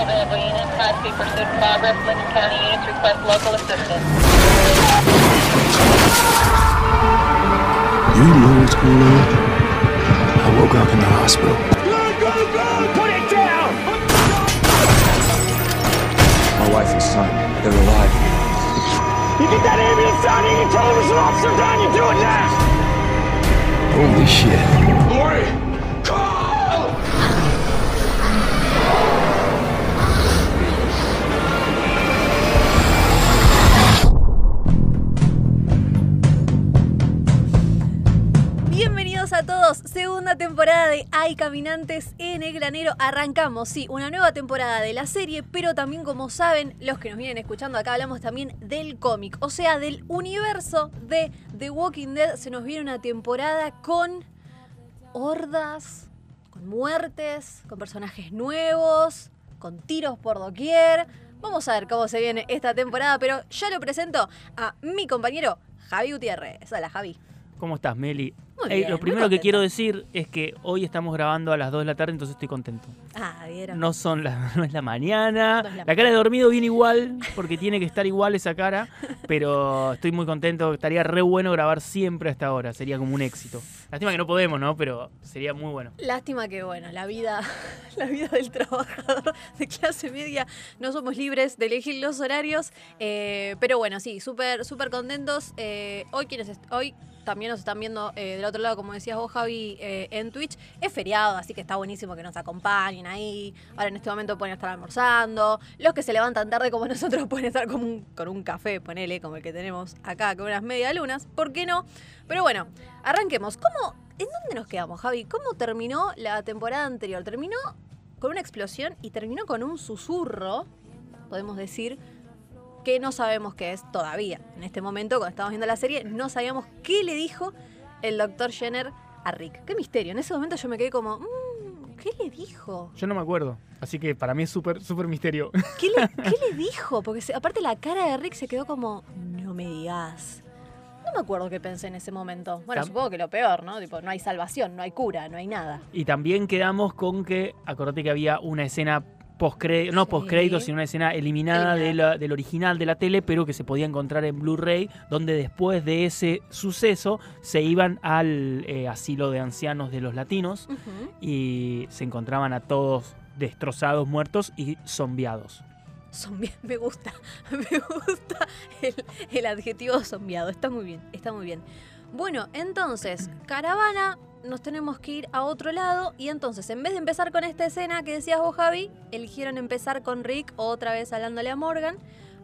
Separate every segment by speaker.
Speaker 1: available units, high-speed pursuit in progress. Lincoln County units request local assistance.
Speaker 2: You know what's going on? I woke up in the hospital. Good, go, go!
Speaker 3: Put it down!
Speaker 4: My wife and son, they're alive.
Speaker 3: You get that ambulance down here, you tell them there's an officer down, you do it now!
Speaker 2: Holy shit.
Speaker 3: Lori!
Speaker 5: Segunda temporada de Hay Caminantes en el Granero. Arrancamos, sí, una nueva temporada de la serie, pero también como saben, los que nos vienen escuchando acá hablamos también del cómic, o sea, del universo de The Walking Dead. Se nos viene una temporada con hordas, con muertes, con personajes nuevos, con tiros por doquier. Vamos a ver cómo se viene esta temporada, pero ya lo presento a mi compañero Javi Gutiérrez. Hola Javi.
Speaker 6: ¿Cómo estás, Meli?
Speaker 5: Muy
Speaker 6: Ey,
Speaker 5: bien,
Speaker 6: lo primero que quiero decir es que hoy estamos grabando a las 2 de la tarde, entonces estoy contento.
Speaker 5: Ah, vieron.
Speaker 6: No son la, no es la mañana.
Speaker 5: No es la
Speaker 6: la, cara de dormido viene igual, porque tiene que estar igual esa cara, pero estoy muy contento. Estaría re bueno grabar siempre a esta hora, sería como un éxito. Lástima que no podemos, ¿no? Pero sería muy bueno.
Speaker 5: Lástima que, bueno, la vida, la vida del trabajador de clase media, no somos libres de elegir los horarios. eh, pero bueno, sí, súper, súper contentos. Eh, hoy quienes est- hoy también nos están viendo eh, del otro lado, como decías vos, Javi, eh, en Twitch. Es feriado, así que está buenísimo que nos acompañen ahí. Ahora en este momento pueden estar almorzando. Los que se levantan tarde como nosotros pueden estar con un, con un café, ponele, como el que tenemos acá, con unas media lunas. ¿Por qué no? Pero bueno, arranquemos. ¿Cómo, ¿En dónde nos quedamos, Javi? ¿Cómo terminó la temporada anterior? Terminó con una explosión y terminó con un susurro, podemos decir, que no sabemos qué es todavía. En este momento, cuando estamos viendo la serie, no sabíamos qué le dijo el doctor Jenner a Rick. Qué misterio. En ese momento yo me quedé como, "Mm, ¿qué le dijo?
Speaker 6: Yo no me acuerdo, así que para mí es súper, súper misterio.
Speaker 5: ¿Qué le, qué le dijo? Porque se- aparte la cara de Rick se quedó como, no me digas. No me acuerdo qué pensé en ese momento. Bueno,
Speaker 6: Tam-
Speaker 5: supongo que lo peor, ¿no? Tipo, no hay salvación, no hay cura, no hay nada.
Speaker 6: Y también quedamos con que, acordate que había una escena no
Speaker 5: Sí.
Speaker 6: sino una escena eliminada, de
Speaker 5: Eliminada.
Speaker 6: la- del original de la tele, pero que se podía encontrar en Blu-ray, donde después de ese suceso se iban al eh, asilo de ancianos de los latinos y se encontraban a todos destrozados, muertos y zombiados.
Speaker 5: Zombi- me gusta, me gusta el, el adjetivo zombiado. Está muy bien, está muy bien. Bueno, entonces, caravana, nos tenemos que ir a otro lado. Y entonces, en vez de empezar con esta escena que decías vos, Javi, eligieron empezar con Rick otra vez hablándole a Morgan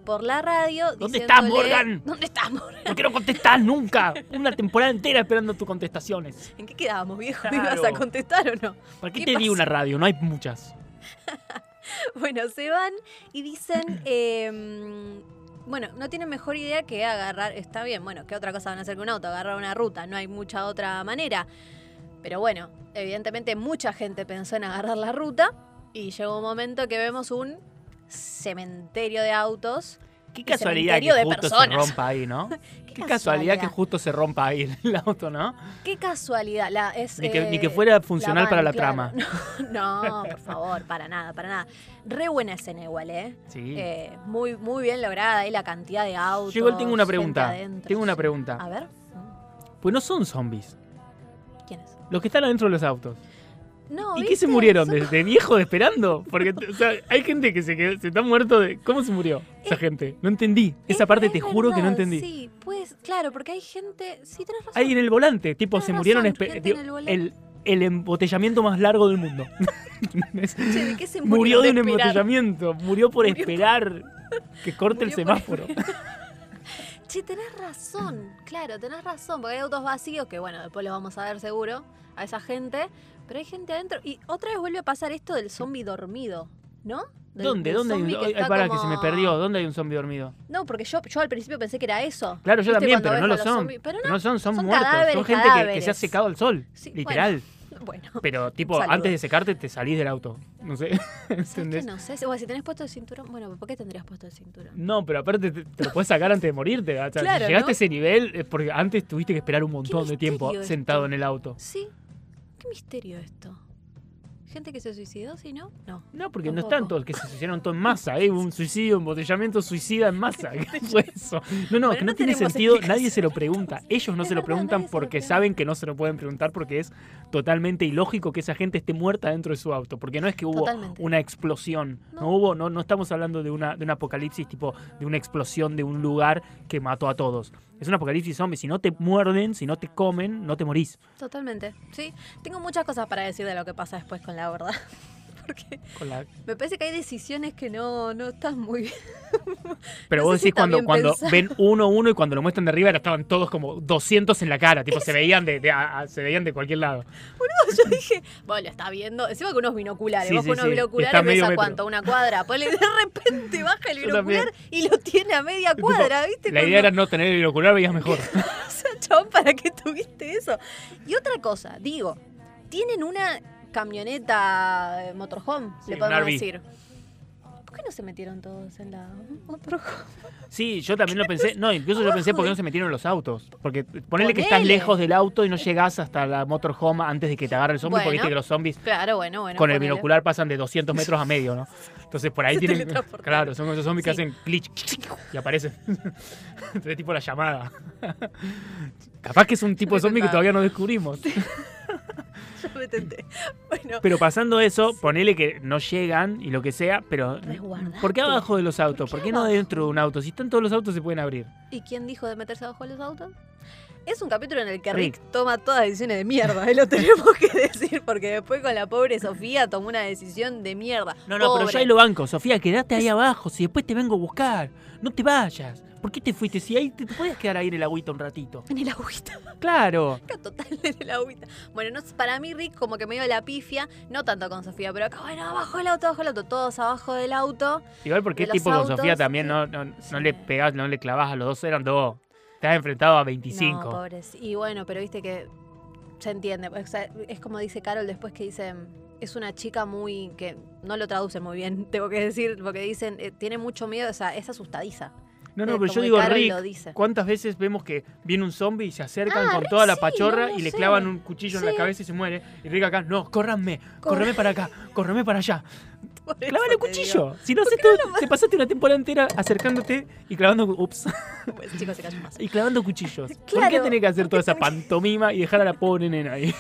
Speaker 5: por la radio.
Speaker 6: ¿Dónde estás, Morgan?
Speaker 5: ¿Dónde estás, Morgan?
Speaker 6: ¿Por qué no contestás nunca? Una temporada entera esperando tus contestaciones.
Speaker 5: ¿En qué quedábamos, viejo? ¿Me
Speaker 6: Claro.
Speaker 5: ibas a contestar o no?
Speaker 6: ¿Para qué,
Speaker 5: ¿Qué
Speaker 6: te di una radio? No hay muchas.
Speaker 5: Bueno, se van y dicen, eh, bueno, no tienen mejor idea que agarrar, está bien, bueno, ¿qué otra cosa van a hacer con un auto? Agarrar una ruta, no hay mucha otra manera. Pero bueno, evidentemente mucha gente pensó en agarrar la ruta y llegó un momento que vemos un cementerio de autos.
Speaker 6: Qué
Speaker 5: Y
Speaker 6: casualidad que justo se rompa ahí, ¿no?
Speaker 5: Qué,
Speaker 6: Qué casualidad que justo se rompa ahí el auto, ¿no?
Speaker 5: Qué casualidad. La, es,
Speaker 6: Ni que,
Speaker 5: eh,
Speaker 6: ni que fuera funcional
Speaker 5: van,
Speaker 6: para la
Speaker 5: claro.
Speaker 6: trama.
Speaker 5: No, no, por favor, para nada, para nada. Re buena escena igual, ¿eh?
Speaker 6: Sí.
Speaker 5: Eh, muy, muy bien lograda ahí la cantidad de autos.
Speaker 6: Yo igual tengo una pregunta.
Speaker 5: adentro,
Speaker 6: Tengo una pregunta.
Speaker 5: A ver.
Speaker 6: Pues no son zombies. Los que están adentro de los autos.
Speaker 5: No,
Speaker 6: ¿Y qué se murieron? ¿De, de viejo esperando? Porque o sea, hay gente que se, quedó- se está muerto de. ¿Cómo se murió esa
Speaker 5: Es-
Speaker 6: gente? No entendí. Esa
Speaker 5: Es-
Speaker 6: parte
Speaker 5: es
Speaker 6: te juro que no entendí.
Speaker 5: Sí, pues, claro, porque hay gente. Sí, tenés razón.
Speaker 6: Ahí en el volante, tipo,
Speaker 5: Tenés
Speaker 6: se murieron.
Speaker 5: razón,
Speaker 6: espe-
Speaker 5: gente
Speaker 6: digo,
Speaker 5: en el volante.
Speaker 6: el, el embotellamiento más largo del mundo.
Speaker 5: Che, ¿de qué se
Speaker 6: murió
Speaker 5: murieron
Speaker 6: de un embotellamiento. Murió por
Speaker 5: Murió por-
Speaker 6: esperar que corte el
Speaker 5: Murió
Speaker 6: semáforo.
Speaker 5: Che, tenés razón, claro, tenés razón, porque hay autos vacíos que, bueno, después los vamos a ver seguro a esa gente, pero hay gente adentro. Y otra vez vuelve a pasar esto del zombie dormido, ¿no? Del-
Speaker 6: ¿Dónde?
Speaker 5: del
Speaker 6: ¿Dónde hay un
Speaker 5: zombie que
Speaker 6: ay, pará, que
Speaker 5: como-
Speaker 6: se me perdió. ¿Dónde hay un zombie dormido?
Speaker 5: No, porque yo, yo al principio pensé que era eso.
Speaker 6: Claro, yo
Speaker 5: ¿Viste
Speaker 6: también, pero no lo son.
Speaker 5: zombies? Pero
Speaker 6: no,
Speaker 5: no,
Speaker 6: son, son,
Speaker 5: son
Speaker 6: muertos. son gente que- que, se ha secado al sol.
Speaker 5: Sí,
Speaker 6: literal.
Speaker 5: bueno.
Speaker 6: Pero, tipo,
Speaker 5: Saludo.
Speaker 6: antes de secarte, te salís del auto. No sé. ¿Entendés?
Speaker 5: No sé, si- bueno, si tenés puesto el cinturón, bueno, ¿por qué tendrías puesto el cinturón?
Speaker 6: No, pero aparte te, te lo puedes sacar antes de morirte. O sea,
Speaker 5: Claro,
Speaker 6: si llegaste
Speaker 5: ¿no?
Speaker 6: a ese nivel es porque antes tuviste que esperar un montón de tiempo sentado en el auto.
Speaker 5: Sí, qué misterio esto. Gente que se suicidó, ¿sí, no? No.
Speaker 6: No, porque no
Speaker 5: Tampoco.
Speaker 6: están todos, que se suicidaron todo en masa, ¿eh? Un suicidio, embotellamiento suicida en masa. ¿Qué fue eso? No, no, que
Speaker 5: no
Speaker 6: no tiene sentido, nadie se lo pregunta. Ellos no
Speaker 5: Es
Speaker 6: se lo preguntan
Speaker 5: lo
Speaker 6: porque saben que no se lo pueden preguntar porque es totalmente ilógico que esa gente esté muerta dentro de su auto. Porque no es que hubo
Speaker 5: Totalmente.
Speaker 6: una explosión. No.
Speaker 5: No.
Speaker 6: hubo, no, no estamos hablando de una, de un apocalipsis tipo de una explosión de un lugar que mató a todos. Es un apocalipsis zombie. Si no te muerden, si no te comen, no te morís.
Speaker 5: Totalmente. Sí. Tengo muchas cosas para decir de lo que pasa después con la verdad. Porque
Speaker 6: la-
Speaker 5: me parece que hay decisiones que no, no están muy bien.
Speaker 6: Pero
Speaker 5: No
Speaker 6: vos
Speaker 5: si
Speaker 6: decís cuando, cuando
Speaker 5: pensado.
Speaker 6: ven uno uno y cuando lo muestran de arriba estaban todos como 200 en la cara, tipo se veían de, de- a- a- se veían de cualquier lado.
Speaker 5: Yo dije, bueno, lo está viendo. Encima con unos binoculares.
Speaker 6: Sí,
Speaker 5: Vos
Speaker 6: sí,
Speaker 5: con unos
Speaker 6: sí.
Speaker 5: binoculares
Speaker 6: Está
Speaker 5: ves a
Speaker 6: metro.
Speaker 5: cuánto, una cuadra. Ponle, de repente baja el binocular y lo tiene a media
Speaker 6: Tipo,
Speaker 5: cuadra, ¿viste?
Speaker 6: La
Speaker 5: Cuando-
Speaker 6: idea era no tener el binocular, veías mejor.
Speaker 5: O sea, chabón, ¿para qué tuviste eso? Y otra cosa, digo, tienen una camioneta eh, motorhome,
Speaker 6: Sí,
Speaker 5: le podemos decir. ¿Por qué no se metieron todos en la motorhome?
Speaker 6: Sí, yo también lo pensé. No, incluso yo pensé por qué no se metieron los autos. Porque ponele que estás lejos del auto y no llegás hasta la motorhome antes de que te agarre el zombie, porque viste que los zombies
Speaker 5: Claro, bueno, bueno.
Speaker 6: con el binocular pasan de 200 metros a medio, ¿no? Entonces por ahí
Speaker 5: Se
Speaker 6: tienen. Claro, son esos zombies que hacen clic y aparecen. Entonces, tipo la llamada. Capaz que es un tipo de zombie que todavía no descubrimos.
Speaker 5: Yo me tenté. Bueno,
Speaker 6: Pero pasando eso, ponele que no llegan y lo que sea, pero
Speaker 5: Resguardaste.
Speaker 6: ¿por qué abajo de los autos? ¿Por
Speaker 5: qué
Speaker 6: qué no dentro de un auto? Si están todos los autos se pueden abrir.
Speaker 5: ¿y quién dijo de meterse abajo de los autos? Es un capítulo en el que
Speaker 6: Rick.
Speaker 5: Rick, toma todas decisiones de mierda, y lo tenemos que decir, porque después con la pobre Sofía tomó una decisión de mierda.
Speaker 6: No, no, pero yo ahí lo banco. Sofía, quédate ahí abajo, si después te vengo a buscar. No te vayas. ¿Por qué te fuiste? Si ahí te, te podías quedar ahí en el agüita un ratito.
Speaker 5: En el agüita.
Speaker 6: Claro.
Speaker 5: Total en el agüita. Bueno, no, para mí Rick como que me dio la pifia, no tanto con Sofía, pero acá, bueno, abajo del auto, abajo del auto, todos abajo del auto.
Speaker 6: Igual porque
Speaker 5: los
Speaker 6: tipo con Sofía también no, no, no
Speaker 5: Sí.
Speaker 6: le pegás, no le clavás a los dos, eran dos. Te has enfrentado a 25.
Speaker 5: No, pobres. Y bueno, pero viste que se entiende. o sea, es como dice Carol después que dicen, es una chica muy, que no lo traducen muy bien, tengo que decir, porque dicen, eh, tiene mucho miedo, o sea, es asustadiza.
Speaker 6: No, no, pero yo digo, Rick,
Speaker 5: lo dice.
Speaker 6: ¿cuántas veces vemos que viene un zombie y se acercan
Speaker 5: Ah,
Speaker 6: con
Speaker 5: Rick
Speaker 6: toda la
Speaker 5: sí,
Speaker 6: pachorra
Speaker 5: no
Speaker 6: y le
Speaker 5: sé.
Speaker 6: clavan un cuchillo en la cabeza y se muere? Y Rick acá, no, córranme, córreme para acá, córreme para allá. Clavale el
Speaker 5: digo.
Speaker 6: cuchillo. Si no haces todo, te pasaste una temporada entera acercándote y clavando, ups,
Speaker 5: Pues, chicos, se callan más.
Speaker 6: y clavando cuchillos. ¿Por qué
Speaker 5: Claro,
Speaker 6: tenés que hacer
Speaker 5: ¿por
Speaker 6: toda esa pantomima y dejar a la pobre nena ahí?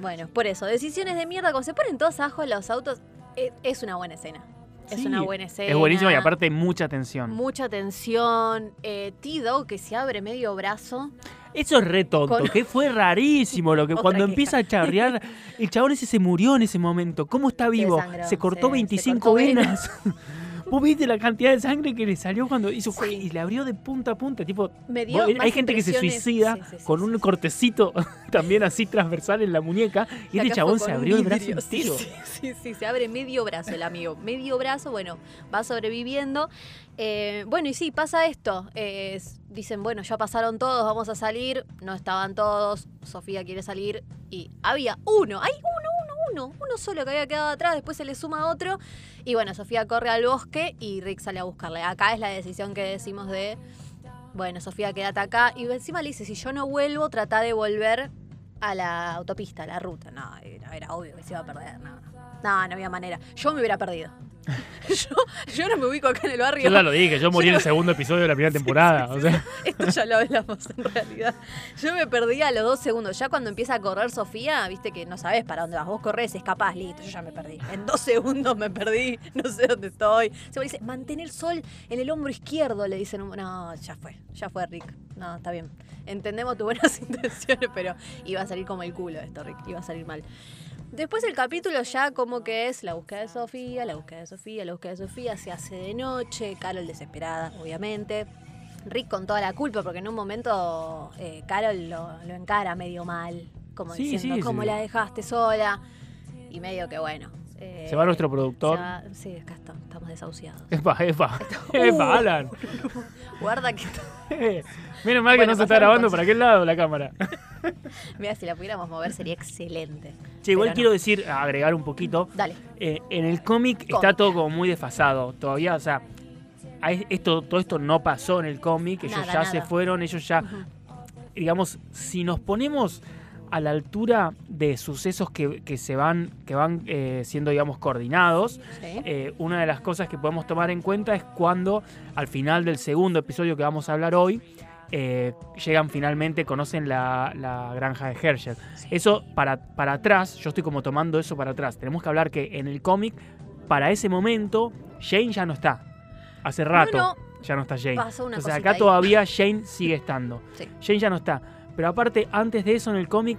Speaker 5: Bueno, por eso, decisiones de mierda, como se ponen todos abajo en los autos, eh, es una buena escena. Es
Speaker 6: Sí,
Speaker 5: una buena escena.
Speaker 6: Es buenísimo y aparte mucha tensión.
Speaker 5: Mucha tensión. Eh, T-Dog que se abre medio brazo.
Speaker 6: Eso es re tonto,
Speaker 5: Con-
Speaker 6: que fue rarísimo lo que
Speaker 5: Otra
Speaker 6: cuando
Speaker 5: queja.
Speaker 6: empieza a charrear, el chabón ese se murió en ese momento. ¿Cómo está vivo? Se cortó
Speaker 5: sí, se
Speaker 6: 25
Speaker 5: cortó
Speaker 6: venas. ¿Vos viste la cantidad de sangre que le salió cuando hizo
Speaker 5: Sí.
Speaker 6: y le abrió de punta a punta? Tipo, vos- hay gente que se suicida
Speaker 5: Sí, sí, sí,
Speaker 6: con un cortecito también así transversal en la muñeca y este chabón se abrió el brazo entero.
Speaker 5: Sí, sí, sí, se abre medio brazo el amigo. Medio brazo, bueno, va sobreviviendo. Eh, bueno, y sí, pasa esto. Eh, dicen, bueno, ya pasaron todos, vamos a salir. No estaban todos. Sofía quiere salir. Y había uno, hay uno, uno, uno. Solo que había quedado atrás, después se le suma otro. Y bueno, Sofía corre al bosque y Rick sale a buscarle. Acá es la decisión que decimos de. Bueno, Sofía, quédate acá. Y encima le dice, si yo no vuelvo, trata de volver a la autopista, a la ruta. No, era, obvio que se iba a perder. No. No, no había manera. Yo me hubiera perdido. yo, yo no me ubico acá en el barrio.
Speaker 6: Yo ya lo dije, yo morí en el segundo episodio de la primera temporada. o sea,
Speaker 5: Esto ya lo hablamos en realidad. Yo me perdí a los dos segundos. Ya cuando empieza a correr Sofía, viste que no sabes para dónde vas. Vos corres, escapás, listo, yo ya me perdí. En dos segundos me perdí, no sé dónde estoy. Se me dice, mantén el sol en el hombro izquierdo, le dicen. No, ya fue, ya fue Rick. No, está bien. Entendemos tus buenas intenciones, pero iba a salir como el culo esto, Rick. Iba a salir mal. Después el capítulo ya como que es la búsqueda de Sofía, la búsqueda de Sofía, la búsqueda de Sofía, se hace de noche, Carol desesperada, obviamente. Rick con toda la culpa, porque en un momento eh, Carol lo, lo encara medio mal, como
Speaker 6: Sí,
Speaker 5: diciendo,
Speaker 6: sí,
Speaker 5: ¿cómo
Speaker 6: sí.
Speaker 5: la dejaste sola? Y medio que bueno. Eh,
Speaker 6: se va nuestro productor.
Speaker 5: va- sí, acá está, estamos desahuciados.
Speaker 6: Epa, epa.
Speaker 5: Uh.
Speaker 6: Epa, Alan.
Speaker 5: Guarda que...
Speaker 6: Menos mal que
Speaker 5: Bueno,
Speaker 6: no se está grabando para aquel lado la cámara.
Speaker 5: Mira, si la pudiéramos mover sería excelente.
Speaker 6: Che, igual
Speaker 5: Pero no.
Speaker 6: quiero decir, agregar un poquito.
Speaker 5: Dale.
Speaker 6: Eh, en el cómic está todo como muy desfasado. Todavía, o sea, esto, todo esto no pasó en el cómic. Ellos
Speaker 5: Nada,
Speaker 6: ya se fueron, ellos ya, digamos, si nos ponemos a la altura de sucesos que, que se van, que van eh, siendo, digamos, coordinados.
Speaker 5: Sí.
Speaker 6: Eh, una de las cosas que podemos tomar en cuenta es cuando al final del segundo episodio que vamos a hablar hoy, eh, llegan finalmente, conocen la, la granja de Herschel. Eso para, para atrás, yo estoy como tomando eso para atrás. Tenemos que hablar que en el cómic, para ese momento, Jane ya no está. Hace rato
Speaker 5: no.
Speaker 6: ya no está Jane.
Speaker 5: Pasó una
Speaker 6: Entonces acá
Speaker 5: ahí.
Speaker 6: todavía Jane sigue estando.
Speaker 5: Sí.
Speaker 6: Jane ya no está. Pero aparte, antes de eso en el cómic,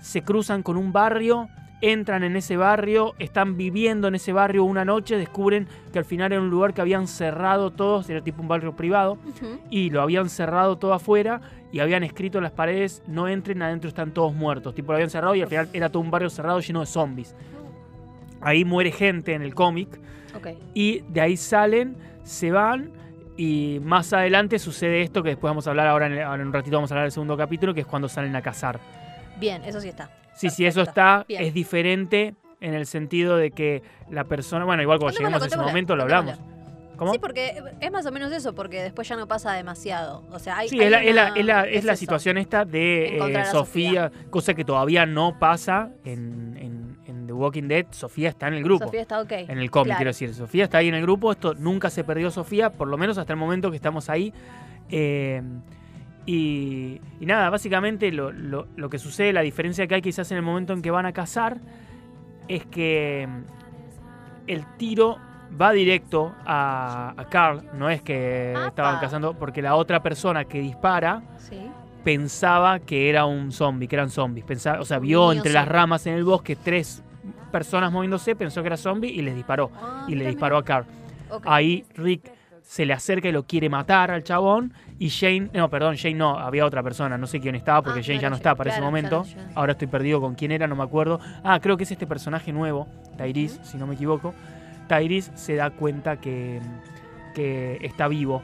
Speaker 6: se cruzan con un barrio, entran en ese barrio, están viviendo en ese barrio una noche, descubren que al final era un lugar que habían cerrado todos, era tipo un barrio privado, y lo habían cerrado todo afuera y habían escrito en las paredes, no entren, adentro están todos muertos. Tipo, lo habían cerrado y al final era todo un barrio cerrado lleno de zombies. Ahí muere gente en el cómic y de ahí salen, se van y más adelante sucede esto que después vamos a hablar ahora en, ahora en un ratito vamos a hablar del segundo capítulo que es cuando salen a cazar.
Speaker 5: Bien, eso sí está.
Speaker 6: Sí, sí, eso
Speaker 5: Perfecto.
Speaker 6: está,
Speaker 5: Bien.
Speaker 6: es diferente en el sentido de que la persona, bueno, igual cuando lleguemos a ese momento lo hablamos. ¿Cómo?
Speaker 5: Sí, porque es más o menos eso, porque después ya no pasa demasiado. O sea, hay.
Speaker 6: Sí,
Speaker 5: hay
Speaker 6: es la, es la-
Speaker 5: una-
Speaker 6: es la- es la
Speaker 5: eso.
Speaker 6: situación esta de eh,
Speaker 5: Encontrar a
Speaker 6: Sofía, cosa que todavía no pasa en, en- Walking Dead. Sofía está en el grupo.
Speaker 5: Sofía está ok.
Speaker 6: En el cómic,
Speaker 5: Claro.
Speaker 6: quiero decir. Sofía está ahí en el grupo. Esto nunca se perdió Sofía, por lo menos hasta el momento que estamos ahí. Eh, y, y nada, básicamente lo, lo- lo que sucede, la diferencia que hay quizás en el momento en que van a cazar, es que mm, el tiro va directo a, a Carl. No es que
Speaker 5: Apa.
Speaker 6: estaban cazando, porque la otra persona que dispara
Speaker 5: Sí.
Speaker 6: pensaba que era un zombie, que eran zombies. Pensaba, o sea, vio entre las ramas en el bosque tres personas moviéndose, pensó que era zombie y les disparó.
Speaker 5: Ah,
Speaker 6: y le disparó a Carl. Ahí Rick se le acerca y lo quiere matar al chabón. Y Jane, no, perdón, Jane no, había otra persona, no sé quién estaba porque
Speaker 5: Ah,
Speaker 6: Jane ya no está para ese momento.
Speaker 5: claro.
Speaker 6: Ahora estoy perdido con quién era, no me acuerdo. Ah, creo que es este personaje nuevo, Tyrese, si no me equivoco. Tyrese se da cuenta que, que está vivo.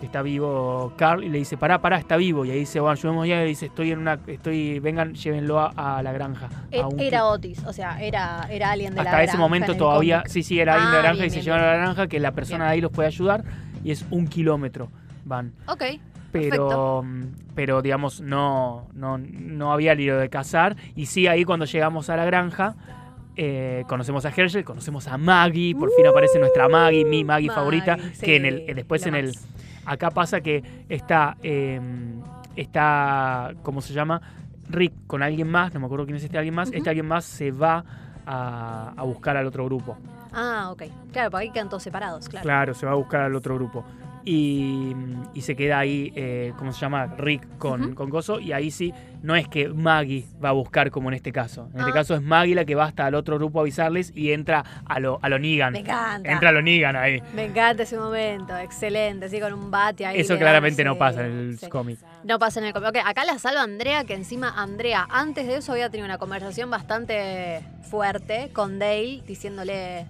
Speaker 6: Que está vivo Carl y le dice, pará, pará, está vivo. Y ahí dice, bueno, ayudemos ya. Y dice, estoy en una, estoy, vengan, llévenlo a, a la granja.
Speaker 5: E-
Speaker 6: a
Speaker 5: Era Otis, o sea, era, era alguien de la
Speaker 6: hasta ese
Speaker 5: granja
Speaker 6: momento
Speaker 5: en el
Speaker 6: todavía, sí, sí, era alguien de
Speaker 5: Ah,
Speaker 6: la granja
Speaker 5: bien,
Speaker 6: y se llevan a la granja que la persona
Speaker 5: Bien.
Speaker 6: de ahí los puede ayudar y es un kilómetro van.
Speaker 5: Ok.
Speaker 6: Pero, mm, pero digamos, no, no, no había lío de cazar. Y sí, ahí cuando llegamos a la granja, eh, conocemos a Herschel, conocemos a Maggie, por fin aparece nuestra Maggie, mi Maggie, favorita, que en el, eh, después en el... Acá pasa que está, eh, está, ¿cómo se llama? Rick con alguien más, no me acuerdo quién es este alguien más, este alguien más se va a, a buscar al otro grupo.
Speaker 5: Ah, ok. Claro, porque ahí quedan todos separados, claro.
Speaker 6: Claro, se va a buscar al otro grupo. Y, y se queda ahí, eh, ¿cómo se llama? Rick con, con Coso. Y ahí sí, no es que Maggie va a buscar como en este caso. En este
Speaker 5: Ah.
Speaker 6: caso es Maggie la que va hasta al otro grupo a avisarles y entra a lo, a lo Negan.
Speaker 5: Me encanta.
Speaker 6: Entra a lo Negan ahí.
Speaker 5: Me encanta ese momento, excelente, así con un bate ahí.
Speaker 6: Eso claramente
Speaker 5: dan,
Speaker 6: no
Speaker 5: sí,
Speaker 6: pasa en el
Speaker 5: sí.
Speaker 6: cómic.
Speaker 5: No pasa en el cómic. Ok, acá la salva Andrea, que encima Andrea, antes de eso había tenido una conversación bastante fuerte con Dale, diciéndole,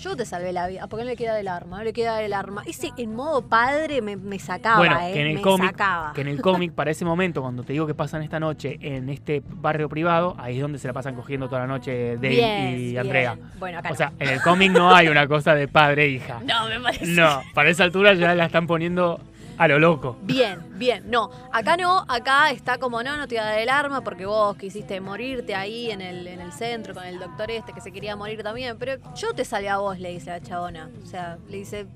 Speaker 5: yo te salvé la vida, ¿por qué no le queda el arma? No le queda el arma. Ese en modo padre me, me sacaba,
Speaker 6: bueno,
Speaker 5: eh,
Speaker 6: que en el cómic, que en el cómic, para ese momento, cuando te digo que pasan esta noche en este barrio privado, ahí es donde se la pasan cogiendo toda la noche
Speaker 5: Bien,
Speaker 6: y
Speaker 5: bien.
Speaker 6: Andrea.
Speaker 5: Bueno, acá
Speaker 6: O
Speaker 5: no.
Speaker 6: sea, en el cómic no hay una cosa de padre e hija.
Speaker 5: No, me parece.
Speaker 6: No, para esa altura ya la están poniendo a lo loco.
Speaker 5: Bien, bien. No, acá no, acá está como no, no te voy a dar el arma porque vos quisiste morirte ahí en el, en el centro con el doctor este que se quería morir también. Pero yo te salvé a vos, le dice la chabona. O sea, le dice,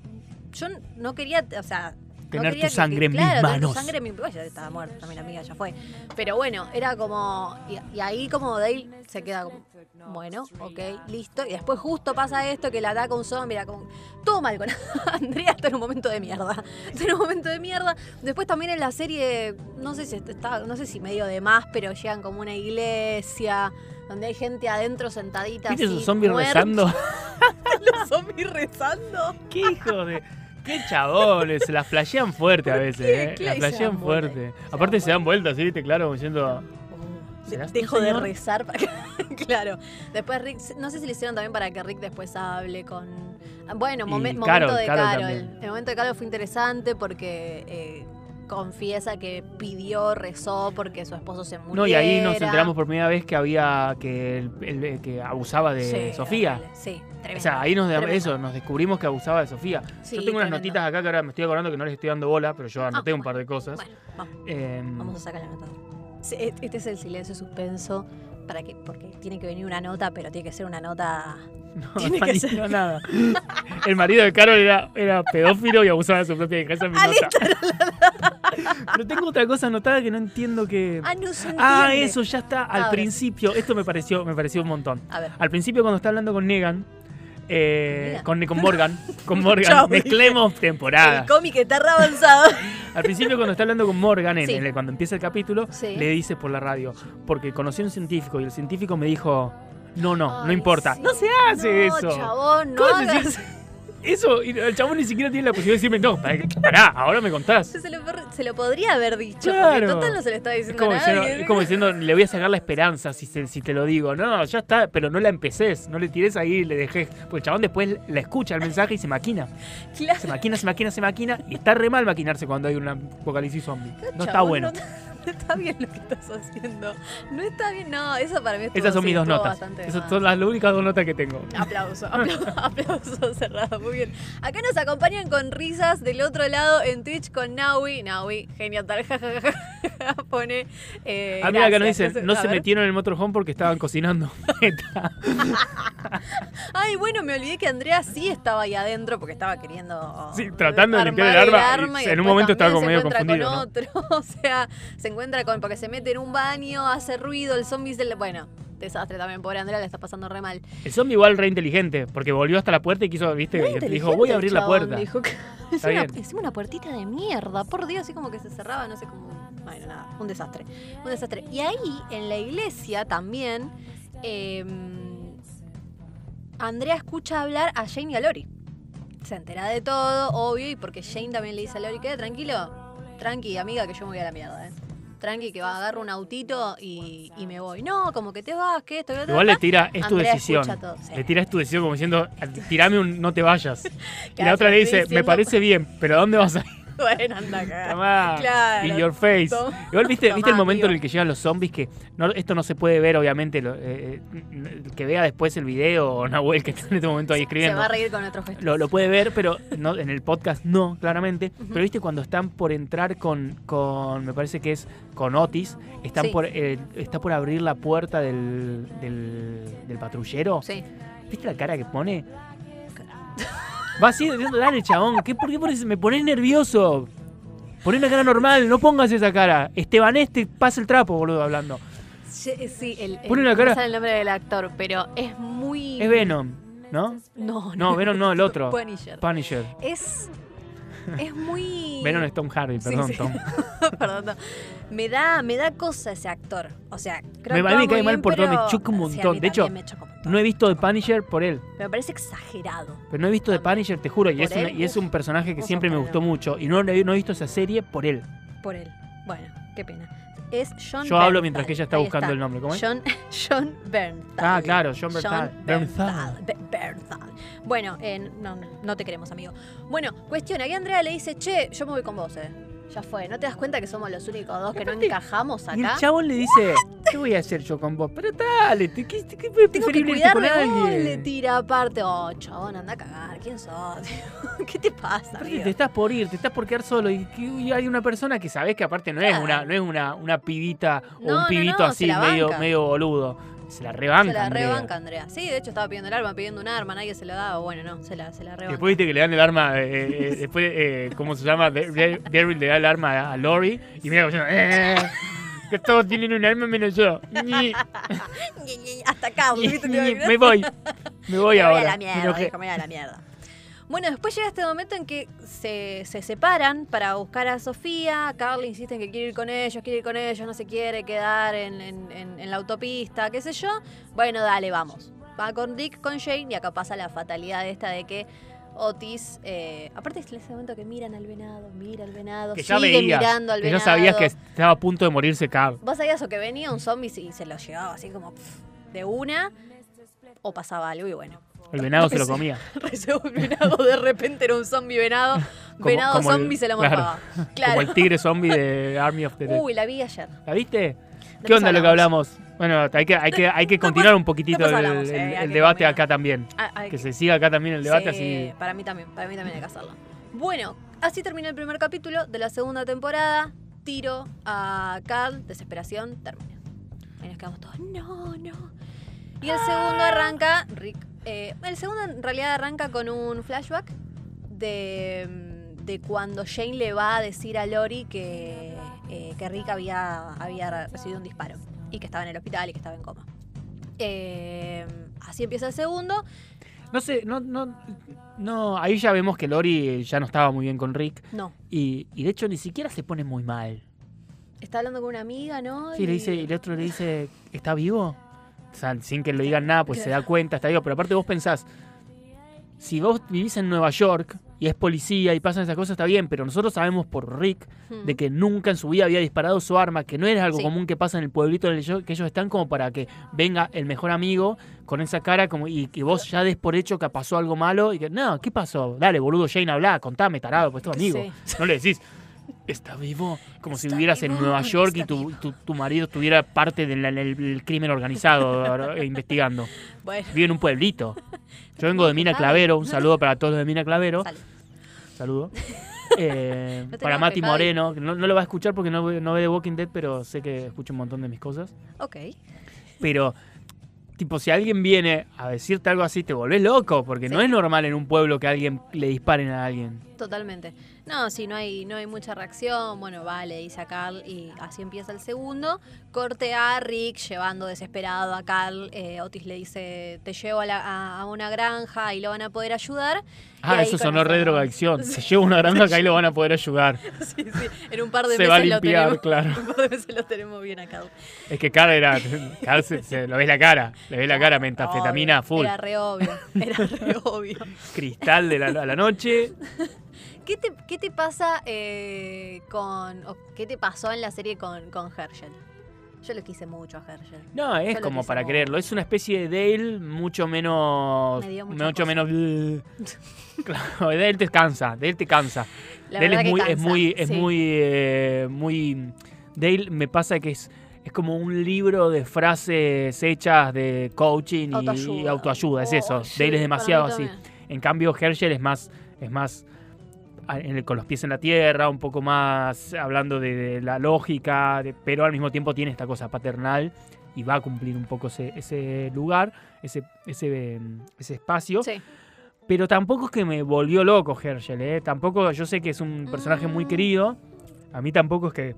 Speaker 5: yo no quería, o sea. No
Speaker 6: Tener
Speaker 5: quería
Speaker 6: tu sangre en mis
Speaker 5: claro, tu
Speaker 6: manos.
Speaker 5: sangre en mi bueno, ya estaba muerta también, amiga, ya fue. Pero bueno, era como. Y, y ahí como Dale se queda como. Bueno, ok, listo. Y después justo pasa esto que la ataca un zombie, era como. Todo mal con Andrea está en un momento de mierda. Está en un momento de mierda. Después también en la serie, no sé si está, no sé si medio de más, pero llegan como una iglesia donde hay gente adentro sentadita.
Speaker 6: ¿Viste
Speaker 5: así,
Speaker 6: esos zombies
Speaker 5: muertos.
Speaker 6: rezando?
Speaker 5: Los zombies rezando.
Speaker 6: ¿Qué hijo de.? Qué chabones, se la flashean fuerte a veces? ¿eh? La
Speaker 5: Claro, y se
Speaker 6: flashean fuerte. Aparte se dan vueltas, ¿sí? ¿Viste? Claro, como diciendo. ¿Serás tú,
Speaker 5: Dejo de rezar para que. claro. Después Rick. No sé si le hicieron también para que Rick después hable con. Bueno, momen-
Speaker 6: Carol,
Speaker 5: momento de
Speaker 6: Carol.
Speaker 5: El momento de Carol fue interesante porque eh, confiesa que pidió, rezó porque su esposo se muriera.
Speaker 6: No, y ahí nos enteramos por primera vez que había. que, el- el- que abusaba de
Speaker 5: Sí,
Speaker 6: Sofía.
Speaker 5: Sí, tremendo.
Speaker 6: O sea, ahí nos,
Speaker 5: tremendo.
Speaker 6: eso, nos descubrimos que abusaba de Sofía.
Speaker 5: Sí,
Speaker 6: yo tengo unas
Speaker 5: tremendo.
Speaker 6: notitas acá que ahora me estoy acordando que no les estoy dando bola, pero yo anoté un par de cosas.
Speaker 5: Bueno, vamos,
Speaker 6: Em,
Speaker 5: vamos a sacar la nota. E- Este es el silencio suspenso para que, porque tiene que venir una nota, pero tiene que ser una nota.
Speaker 6: No,
Speaker 5: Tiene
Speaker 6: no
Speaker 5: que ser.
Speaker 6: nada. El marido de Carol era, era pedófilo y abusaba de su propia hija. Esa es mi nota. Pero tengo otra cosa anotada que no entiendo que.
Speaker 5: Ah, no se
Speaker 6: Ah,
Speaker 5: entiende.
Speaker 6: eso ya está. Al
Speaker 5: A ver.
Speaker 6: principio, esto me pareció, me pareció un montón.
Speaker 5: A ver.
Speaker 6: Al principio, cuando está hablando con Negan, eh, con, con Morgan, con Morgan,
Speaker 5: Chau,
Speaker 6: mezclemos temporada.
Speaker 5: El cómic está re avanzado.
Speaker 6: Al principio, cuando está hablando con Morgan, en-
Speaker 5: Sí.
Speaker 6: en el- cuando empieza el capítulo,
Speaker 5: Sí.
Speaker 6: le dice por la radio, porque conocí a un científico y el científico me dijo, no, no, no importa. No se hace eso.
Speaker 5: chabón, no
Speaker 6: ¿Cómo
Speaker 5: hagas-
Speaker 6: decís? Eso, y el chabón ni siquiera tiene la posibilidad de decirme, no, pará, ahora me contás.
Speaker 5: Se lo, se lo podría haber dicho.
Speaker 6: Claro.
Speaker 5: Porque total no se lo está
Speaker 6: Es
Speaker 5: diciendo
Speaker 6: como, diciendo,
Speaker 5: nadie.
Speaker 6: es como diciendo, le voy a sacar la esperanza si, se- si te lo digo. No, ya está, pero no la empeces, no le tires ahí y le dejes. Porque el chabón después la escucha el mensaje y se maquina.
Speaker 5: Claro.
Speaker 6: Se maquina, se maquina, se maquina. Y está re mal maquinarse cuando hay un apocalipsis zombie. No está bueno.
Speaker 5: No, no está bien lo que estás haciendo. No está bien, no, eso para mí estuvo,
Speaker 6: Esas son mis dos notas. Esas son las únicas dos notas que tengo.
Speaker 5: Aplauso, aplauso, aplauso cerrado, muy bien. Acá nos acompañan con risas del otro lado en Twitch con Naui. Naui, jajaja, pone. Eh,
Speaker 6: Ah, mira, acá nos dicen, no se
Speaker 5: ver.
Speaker 6: metieron en el motorhome porque estaban cocinando.
Speaker 5: Ay, bueno, me olvidé que Andrea sí estaba ahí adentro porque estaba queriendo.
Speaker 6: Sí, tratando de limpiar el arma, y en un momento estaba como
Speaker 5: se
Speaker 6: medio
Speaker 5: encuentra con otro. O sea, se encuentra con. Porque se mete en un baño, hace ruido, el zombie se le. Bueno, desastre también, pobre Andrea, le está pasando re mal.
Speaker 6: el zombie igual re inteligente, porque volvió hasta la puerta y quiso, viste,
Speaker 5: Muy
Speaker 6: dijo, voy a abrir la puerta.
Speaker 5: Dijo que- encima una puertita de mierda, por Dios, así como que se cerraba, no sé cómo. Bueno, nada, un desastre. Un desastre. Y ahí, en la iglesia también, eh, Andrea escucha hablar a Jane y a Lori. Se entera de todo, obvio, y porque Jane también le dice a Lori, queda tranquilo, tranqui, amiga, que yo me voy a la mierda, eh. Tranqui, que va, agarro un autito y, y me voy. No, como que te vas, que esto, que.
Speaker 6: Igual le tira, es tu
Speaker 5: Andrea
Speaker 6: decisión.
Speaker 5: escucha todo, sí.
Speaker 6: Le tira, es tu decisión como diciendo, tirame un no te vayas. Y la otra le dice, me parece bien, pero ¿a dónde vas a ir?
Speaker 5: Bueno, anda acá.
Speaker 6: Tomá,
Speaker 5: Claro.
Speaker 6: In your face.
Speaker 5: Tom-
Speaker 6: Igual viste,
Speaker 5: Tomá,
Speaker 6: viste el momento en el que llegan los zombies que no, esto no se puede ver, obviamente, lo- eh, eh, que vea después el video o Nahuel que está en este momento ahí
Speaker 5: Se
Speaker 6: escribiendo.
Speaker 5: va a reír con nuestro gesto.
Speaker 6: Lo, lo puede ver, pero no, en el podcast no, claramente. Pero viste cuando están por entrar con, con me parece que es con Otis, están
Speaker 5: Sí.
Speaker 6: por, eh, está por abrir la puerta del, del, del patrullero.
Speaker 5: Sí.
Speaker 6: ¿Viste la cara que pone? Va así, diciendo, dale, chabón, ¿qué, ¿por qué pones- me pones nervioso? Poné una cara normal, no pongas esa cara. Esteban este pasa el trapo, boludo, hablando.
Speaker 5: Sí, el,
Speaker 6: Pone una
Speaker 5: no
Speaker 6: cara-
Speaker 5: me sale el nombre del actor, pero es muy.
Speaker 6: Es Venom, ¿no?
Speaker 5: No,
Speaker 6: No, Venom no, el otro.
Speaker 5: Punisher.
Speaker 6: Punisher.
Speaker 5: Es. Es muy.
Speaker 6: Venom es Tom Hardy, perdón,
Speaker 5: sí.
Speaker 6: Tom.
Speaker 5: Perdón, no. Me da, me da cosa ese actor. O sea, creo
Speaker 6: Me-
Speaker 5: que
Speaker 6: a mí me cae mal
Speaker 5: bien,
Speaker 6: por todo, me choca un
Speaker 5: sí, a
Speaker 6: montón.
Speaker 5: mí
Speaker 6: De hecho,
Speaker 5: también me choca un montón.
Speaker 6: No he visto The Punisher por él.
Speaker 5: Me parece exagerado.
Speaker 6: Pero no he visto The. Punisher, te juro. Y es, una- y es un personaje que siempre me gustó
Speaker 5: no.
Speaker 6: mucho. Y no he visto esa serie por él.
Speaker 5: Por él. Bueno, qué pena. Es John
Speaker 6: Yo hablo
Speaker 5: Bernthal.
Speaker 6: mientras que ella está
Speaker 5: Ahí
Speaker 6: buscando el nombre. ¿Cómo es?
Speaker 5: John, John Bernthal.
Speaker 6: Ah, claro, John Bernthal.
Speaker 5: Bernthal. Be- Bernthal. Bueno, eh, no, no, no te queremos, amigo. Bueno, cuestión, aquí Andrea le dice, che, yo me voy con vos, eh. Ya fue, ¿no te das cuenta que somos los únicos dos que no
Speaker 6: aparte-
Speaker 5: encajamos
Speaker 6: Y el
Speaker 5: acá?
Speaker 6: chabón le dice, ¿qué voy a hacer yo con vos? Pero dale, ¿qué, qué, qué
Speaker 5: Tengo que
Speaker 6: irte con
Speaker 5: vos, le
Speaker 6: alguien?
Speaker 5: tira aparte. Oh, chabón, anda a cagar. ¿Quién sos? ¿Qué te pasa, amigo?
Speaker 6: Te estás por ir, te estás por quedar solo y, hay una persona que sabés que aparte no es una, no es una, una pibita o
Speaker 5: No,
Speaker 6: un pibito
Speaker 5: no,
Speaker 6: así medio,
Speaker 5: banca.
Speaker 6: medio boludo. Se la rebanca.
Speaker 5: se la
Speaker 6: Andrea.
Speaker 5: rebanca, Andrea. Sí, de hecho estaba pidiendo el arma, pidiendo un arma, nadie se lo daba. Bueno, no, se la, se la rebanca.
Speaker 6: Después viste que le dan el arma, eh, eh, después, eh, ¿cómo se llama? Daryl le da el arma a, Lori y mira como eh, que todos tienen un arma menos yo.
Speaker 5: Hasta acá,
Speaker 6: me voy, me voy
Speaker 5: Me
Speaker 6: ahora.
Speaker 5: voy a la
Speaker 6: Me
Speaker 5: mierda,
Speaker 6: enojé.
Speaker 5: hijo, me voy a la mierda. Bueno, después llega este momento en que se, se separan para buscar a Sofía. Carly insiste en que quiere ir con ellos, quiere ir con ellos, no se quiere quedar en, en- en- en la autopista, qué sé yo. Bueno, dale, vamos. Va con Dick, con Jane, y acá pasa la fatalidad esta de que Otis. eh, aparte es ese momento que miran al venado, mira al venado,
Speaker 6: Que ya
Speaker 5: sigue
Speaker 6: veías,
Speaker 5: mirando al
Speaker 6: que ya
Speaker 5: venado.
Speaker 6: sabías que estaba a punto de morirse Carl.
Speaker 5: ¿Vos sabías o que venía un zombie y se lo llevaba así como pf, de una? O pasaba algo y bueno.
Speaker 6: El venado se lo comía.
Speaker 5: Un venado, de repente era un zombie venado.
Speaker 6: Como-
Speaker 5: venado
Speaker 6: como el-
Speaker 5: zombie se lo
Speaker 6: claro,
Speaker 5: morfaba. Claro.
Speaker 6: Como el tigre zombie de Army of the Dead.
Speaker 5: Uy, la vi ayer.
Speaker 6: ¿La viste?
Speaker 5: ¿De
Speaker 6: ¿Qué onda lo que
Speaker 5: hablamos?
Speaker 6: hablamos? Bueno, hay que, hay que, hay que continuar un poquitito el,
Speaker 5: hablamos,
Speaker 6: el-
Speaker 5: eh,
Speaker 6: el debate acá también.
Speaker 5: Ah,
Speaker 6: Que
Speaker 5: que-
Speaker 6: se siga acá también el debate
Speaker 5: Sí,
Speaker 6: así.
Speaker 5: Para mí también, para mí también hay que hacerlo. Bueno, así termina el primer capítulo de la segunda temporada. tiro a Carl, desesperación, termina. Ahí nos quedamos todos, no, no. Y el segundo arranca, Rick. Eh, el segundo en realidad arranca con un flashback de, mm, de cuando Jane le va a decir a Lori que, eh, que Rick había, había recibido un disparo y que estaba en el hospital y que estaba en coma. Eh, así empieza el segundo.
Speaker 6: No sé, no, no, no, ahí ya vemos que Lori ya no estaba muy bien con Rick
Speaker 5: No,
Speaker 6: y, y de hecho ni siquiera se pone muy mal.
Speaker 5: está hablando con una amiga, ¿no?
Speaker 6: Sí, le
Speaker 5: Y-
Speaker 6: dice, y el otro le dice, ¿está vivo? O sea, sin que le digan nada, pues se da cuenta, está vivo. Pero aparte vos pensás, si vos vivís en Nueva York y es policía y pasan esas cosas, está bien, pero nosotros sabemos por Rick
Speaker 5: Hmm.
Speaker 6: de que nunca en su vida había disparado su arma, que no era algo
Speaker 5: Sí.
Speaker 6: común que pasa en el pueblito en el que ellos están como para que venga el mejor amigo con esa cara como y que vos ya des por hecho que pasó algo malo y que, no, ¿qué pasó? Dale, boludo, Jane, habla, contame, tarado, pues tu amigo.
Speaker 5: Sí.
Speaker 6: No le decís, está vivo, como si vivieras en Nueva York y tu, tu, tu marido estuviera parte del el- el crimen organizado eh, investigando.
Speaker 5: Bueno,
Speaker 6: Vive en un pueblito. Yo vengo de Mina. Clavero, un saludo para todos los de Mina Clavero.
Speaker 5: sale.
Speaker 6: Saludo. Eh,
Speaker 5: No
Speaker 6: para Mati. Moreno, no, no lo va a escuchar porque no, ve- no ve The Walking Dead, pero sé que escucha un montón de mis cosas.
Speaker 5: Ok.
Speaker 6: Pero, tipo, si alguien viene a decirte algo así, te volvés loco, porque no es normal en un pueblo que alguien le disparen a alguien.
Speaker 5: Totalmente. No, si no hay, no hay mucha reacción, bueno, vale, dice a Carl y así empieza el segundo. Corte a Rick llevando desesperado a Carl. eh, Otis le dice, te llevo a, la- a- a una granja y lo van a poder ayudar.
Speaker 6: Ah, eso sonó re drogadicción. Se lleva una granja que ahí lo van a poder ayudar.
Speaker 5: Sí, sí, en un par de
Speaker 6: Se
Speaker 5: meses
Speaker 6: va a
Speaker 5: lo
Speaker 6: limpiar,
Speaker 5: tenemos.
Speaker 6: claro.
Speaker 5: En un par de meses lo tenemos bien a Carl.
Speaker 6: Es que Carl era. Carl se, se- lo ves la cara. Le ves la cara, metafetamina full.
Speaker 5: Era re obvio, era re obvio.
Speaker 6: Cristal de la, a la noche.
Speaker 5: ¿Qué te, qué te pasa eh, con. o qué te pasó en la serie con, con Herschel? Yo lo quise mucho a Herschel.
Speaker 6: No, es como para creerlo. Es una especie de Dale mucho menos.
Speaker 5: Me dio mucha
Speaker 6: mucho
Speaker 5: cosa.
Speaker 6: menos. claro, Dale te cansa. Dale te cansa.
Speaker 5: La
Speaker 6: Dale es muy, es muy, es
Speaker 5: sí.
Speaker 6: muy, eh, muy. Dale me pasa que es. Es como un libro de frases hechas de coaching y autoayuda, y autoayuda es
Speaker 5: Oh,
Speaker 6: eso.
Speaker 5: sí,
Speaker 6: Dale es demasiado así. En cambio, Herschel es más, es más en con los pies en la tierra, un poco más hablando de, de la lógica, de- pero al mismo tiempo tiene esta cosa paternal y va a cumplir un poco ese, ese lugar, ese, ese, mm, ese espacio.
Speaker 5: Sí.
Speaker 6: Pero tampoco es que me volvió loco Herschel, ¿eh? Tampoco, yo sé que es un personaje muy
Speaker 5: Mm.
Speaker 6: querido. A mí tampoco es que,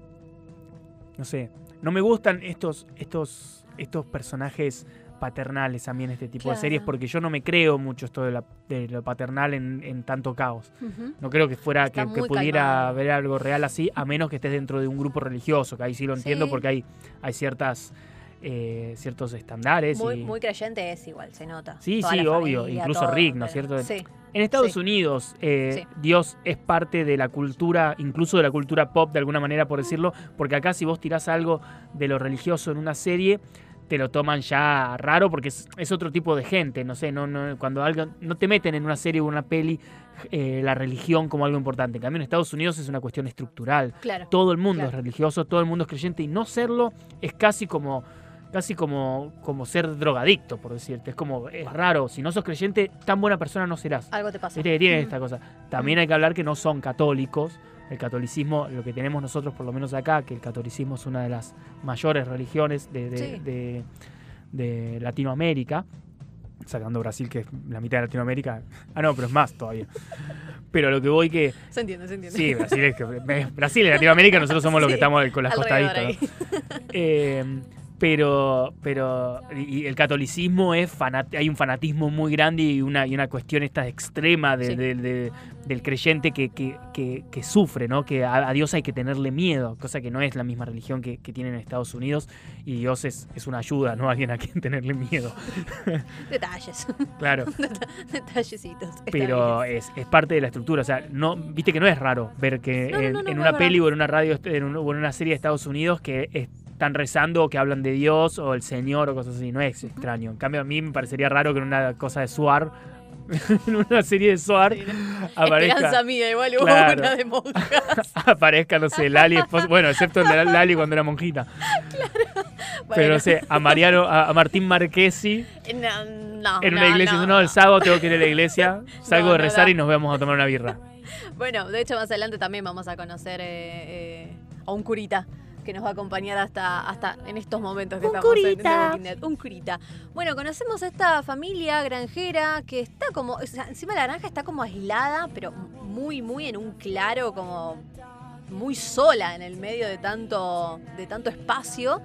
Speaker 6: no sé, no me gustan estos, estos, estos personajes paternales en este tipo de series porque yo no me creo mucho esto de, la- de lo paternal en, en tanto caos. No creo que fuera
Speaker 5: Está
Speaker 6: que, pudiera
Speaker 5: calmado.
Speaker 6: haber algo real así, a menos que estés dentro de un grupo religioso, que ahí sí lo entiendo
Speaker 5: Sí.
Speaker 6: porque hay, hay ciertas eh, ciertos estándares.
Speaker 5: Muy,
Speaker 6: y...
Speaker 5: muy creyente es igual, se nota.
Speaker 6: Sí,
Speaker 5: Toda
Speaker 6: sí, obvio,
Speaker 5: familia,
Speaker 6: incluso
Speaker 5: todo,
Speaker 6: Rick, ¿no es cierto?
Speaker 5: Sí.
Speaker 6: En Estados
Speaker 5: Sí.
Speaker 6: Unidos, eh,
Speaker 5: Sí.
Speaker 6: Dios es parte de la cultura, incluso de la cultura pop, de alguna manera, por decirlo, porque acá si vos tirás algo de lo religioso en una serie, te lo toman ya raro porque es, es otro tipo de gente, no sé, no, no, cuando algo, no te meten en una serie o una peli eh, la religión como algo importante. En cambio, en Estados Unidos es una cuestión estructural.
Speaker 5: Claro.
Speaker 6: Todo el mundo
Speaker 5: Claro.
Speaker 6: es religioso, todo el mundo es creyente y no serlo es casi como casi como, como ser drogadicto, por decirte. Es como, es raro, si no sos creyente, tan buena persona no serás.
Speaker 5: Algo te pasa.
Speaker 6: Viste que
Speaker 5: Mm.
Speaker 6: esta cosa. También hay que hablar que no son católicos. El catolicismo, lo que tenemos nosotros, por lo menos acá, que el catolicismo es una de las mayores religiones de, de-
Speaker 5: Sí.
Speaker 6: de- de Latinoamérica. Sacando Brasil, que es la mitad de Latinoamérica. Ah, no, pero es más todavía. Pero lo que voy que.
Speaker 5: Se entiende, se entiende.
Speaker 6: Sí, Brasil es que. Brasil y Latinoamérica, nosotros somos los que estamos con las costaditas. ¿no? Eh, pero, pero y el catolicismo es fanat- hay un fanatismo muy grande y una, y una cuestión esta extrema de-
Speaker 5: Sí.
Speaker 6: de- de- del creyente que, que- que- que sufre, ¿no? Que a, a Dios hay que tenerle miedo, cosa que no es la misma religión que, que tienen en Estados Unidos, y Dios es, es una ayuda, ¿no? Alguien a quien tenerle miedo.
Speaker 5: Detalles.
Speaker 6: Claro.
Speaker 5: Detallecitos.
Speaker 6: Pero es, es parte de la estructura. O sea, no, viste que no es raro ver que
Speaker 5: No, no,
Speaker 6: en,
Speaker 5: no,
Speaker 6: en una
Speaker 5: es
Speaker 6: peli o en una radio en un- o en una serie de Estados Unidos que están rezando o que hablan de Dios o el Señor o cosas así. No es extraño. En cambio, a mí me parecería raro que en una cosa de Suar, en una serie de Suar,
Speaker 5: Esperanza
Speaker 6: aparezca,
Speaker 5: mía, igual hubo
Speaker 6: Claro.
Speaker 5: una de monjas.
Speaker 6: aparezca, no sé, Lali, bueno, excepto la- Lali cuando era monjita. Pero
Speaker 5: Bueno,
Speaker 6: no sé, a Mariano, a, a Martín Marquesi
Speaker 5: No, no,
Speaker 6: en una
Speaker 5: no,
Speaker 6: iglesia.
Speaker 5: no,
Speaker 6: No, el sábado tengo que ir a la iglesia, salgo
Speaker 5: No,
Speaker 6: de
Speaker 5: no
Speaker 6: rezar y nos vamos a tomar una birra.
Speaker 5: Bueno, de hecho más adelante también vamos a conocer eh, eh, o un curita que nos va a acompañar hasta, hasta en estos momentos que
Speaker 6: Un
Speaker 5: estamos en
Speaker 6: curita.
Speaker 5: Dead. Un curita. Bueno, conocemos a esta familia granjera que está como, o sea, encima la granja está como aislada, pero muy, muy en un claro, como muy sola en el medio de tanto, de tanto espacio.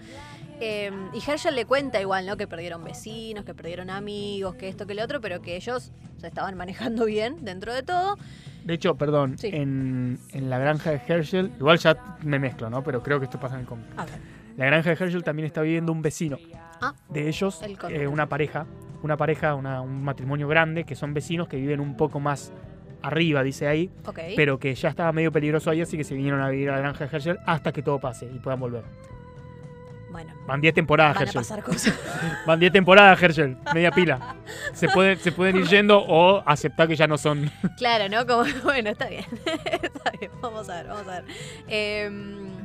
Speaker 5: Eh, y Herschel le cuenta igual, ¿no? Que perdieron vecinos, que perdieron amigos, que esto, que lo otro, pero que ellos se estaban manejando bien dentro de todo.
Speaker 6: De hecho, perdón,
Speaker 5: Sí.
Speaker 6: en, en la granja de Herschel, igual ya me mezclo, ¿no? Pero creo que esto pasa en el cómic.
Speaker 5: A ver.
Speaker 6: La granja de Herschel también está viviendo un vecino
Speaker 5: Ah,
Speaker 6: de ellos,
Speaker 5: El
Speaker 6: eh, una pareja, una pareja, una- un matrimonio grande, que son vecinos que viven un poco más arriba, dice ahí,
Speaker 5: ok.
Speaker 6: pero que ya estaba medio peligroso ahí, así que se vinieron a vivir a la granja de Herschel hasta que todo pase y puedan volver.
Speaker 5: Bueno,
Speaker 6: Van 10 temporadas,
Speaker 5: van a
Speaker 6: Herschel.
Speaker 5: pasar cosas.
Speaker 6: Van 10 temporadas, Herschel, media pila. Se pueden, se pueden ir yendo o aceptar que ya no son.
Speaker 5: Claro, ¿no? Como, bueno, está bien. está bien, vamos a ver, vamos a ver. Em,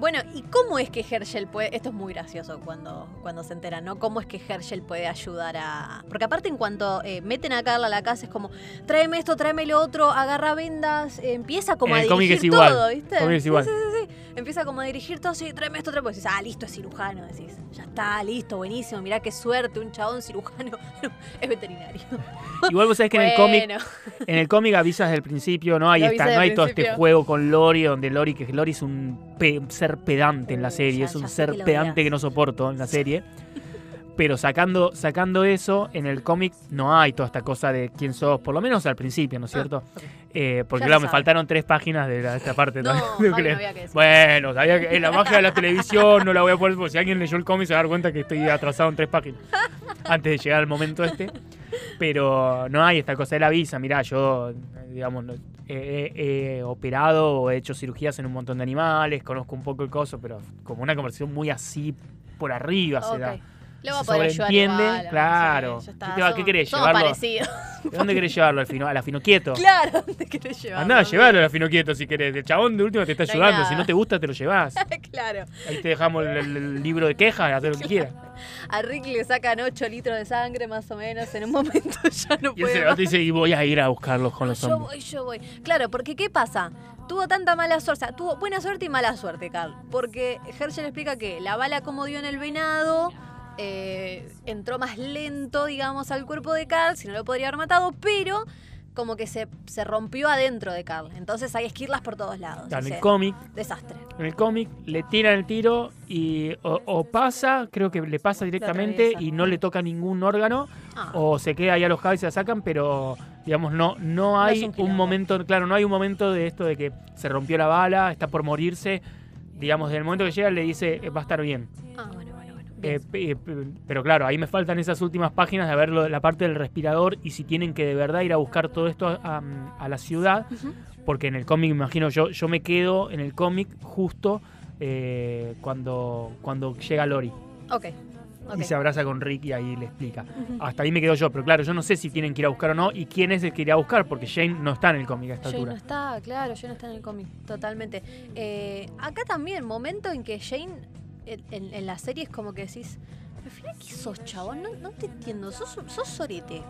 Speaker 5: bueno, ¿y cómo es que Herschel puede.? Esto es muy gracioso cuando, cuando se enteran, ¿no? ¿Cómo es que Herschel puede ayudar a.? Porque aparte, en cuanto eh, meten a Carla a la casa, es como: tráeme esto, tráeme lo otro, agarra vendas, eh, empieza como a dirigir
Speaker 6: es igual,
Speaker 5: todo, ¿viste?
Speaker 6: cómic es
Speaker 5: Sí,
Speaker 6: igual.
Speaker 5: Sí, sí, sí. Empieza como a dirigir todo, sí, tráeme esto, tráeme. Pues decís, ah, listo, es cirujano. Decís, ya está, listo, buenísimo. Mirá qué suerte, un chabón cirujano. es veterinario.
Speaker 6: Igual vos sabés que en el cómic. En el cómic avisas desde el principio, no esta,
Speaker 5: avisa
Speaker 6: no hay todo este juego con Lori, donde Lori, que Lori es un pe- ser pedante en la
Speaker 5: Uh,
Speaker 6: serie,
Speaker 5: ya-
Speaker 6: es un ser
Speaker 5: que
Speaker 6: pedante que no soporto en la serie. Pero sacando, sacando eso, en el cómic no hay toda esta cosa de quién sos, por lo menos al principio, ¿no es cierto?
Speaker 5: ok.
Speaker 6: Eh, porque
Speaker 5: Ya
Speaker 6: claro, me faltaron tres páginas de, la- de esta parte.
Speaker 5: No, había que.
Speaker 6: Bueno, sabía que en la magia de la televisión no la voy a poner, porque si alguien leyó el cómic se va a dar cuenta que estoy atrasado en tres páginas antes de llegar al momento este. Pero no hay esta cosa, él avisa, mirá, yo, eh, digamos, no- he, he- operado o he hecho cirugías en un montón de animales, conozco un poco el coso, pero como una conversación muy así por arriba se da.
Speaker 5: Lo va a poder ayudar
Speaker 6: sobreentiende,
Speaker 5: igual,
Speaker 6: claro.
Speaker 5: sí,
Speaker 6: ¿Qué te va- qué
Speaker 5: somos-
Speaker 6: querés,
Speaker 5: somos
Speaker 6: llevarlo?
Speaker 5: parecidos.
Speaker 6: ¿De dónde querés llevarlo al fino, a la Finoquieto?
Speaker 5: Claro, ¿dónde querés llevarlo?
Speaker 6: Andá, llevarlo a la Finoquieto si querés. El chabón de última te está
Speaker 5: No
Speaker 6: ayudando. Si no te gusta, te lo llevas.
Speaker 5: claro.
Speaker 6: Ahí te dejamos el, libro de quejas, haz lo que quieras.
Speaker 5: A Rick le sacan 8 litros de sangre más o menos. En un momento ya no
Speaker 6: Y él se
Speaker 5: puede más.
Speaker 6: y dice, y voy a ir a buscarlos con los
Speaker 5: Yo
Speaker 6: zombies.
Speaker 5: voy, yo voy. Claro, porque ¿qué pasa? Tuvo tanta mala suerte, o sea, tuvo buena suerte y mala suerte, Carl. Porque Herschel explica que la bala como dio en el venado, eh, entró más lento, digamos, al cuerpo de Carl, si no lo podría haber matado, pero como que se, se rompió adentro de Carl. Entonces hay esquirlas por todos lados.
Speaker 6: En el cómic,
Speaker 5: Desastre.
Speaker 6: en el cómic le tiran el tiro y o, o pasa, creo que le pasa directamente y no le toca ningún órgano
Speaker 5: Ah,
Speaker 6: o se queda ahí alojado y se la sacan, pero digamos no no hay
Speaker 5: un
Speaker 6: momento, claro, no hay un momento de esto de que se rompió la bala, está por morirse, digamos, desde el momento que llega le dice eh, va a estar bien.
Speaker 5: ah, bueno.
Speaker 6: Eh, pe- pe- pero claro, ahí me faltan esas últimas páginas de ver la parte del respirador y si tienen que de verdad ir a buscar todo esto a, a la ciudad, porque en el cómic, me imagino, yo, yo me quedo en el cómic justo eh, cuando, cuando llega Lori
Speaker 5: Ok.
Speaker 6: y se abraza con Rick y ahí le explica. Hasta ahí me quedo yo, pero claro, yo no sé si tienen que ir a buscar o no y quién es el que irá a buscar, porque Jane no está en el cómic a esta
Speaker 5: Jane no
Speaker 6: altura.
Speaker 5: está, claro, Jane no está en el cómic, totalmente. Eh, acá también, momento en que Jane en, en- la serie es como que decís, al final, ¿qué sos, chabón? No, no te entiendo, sos, sos sorete.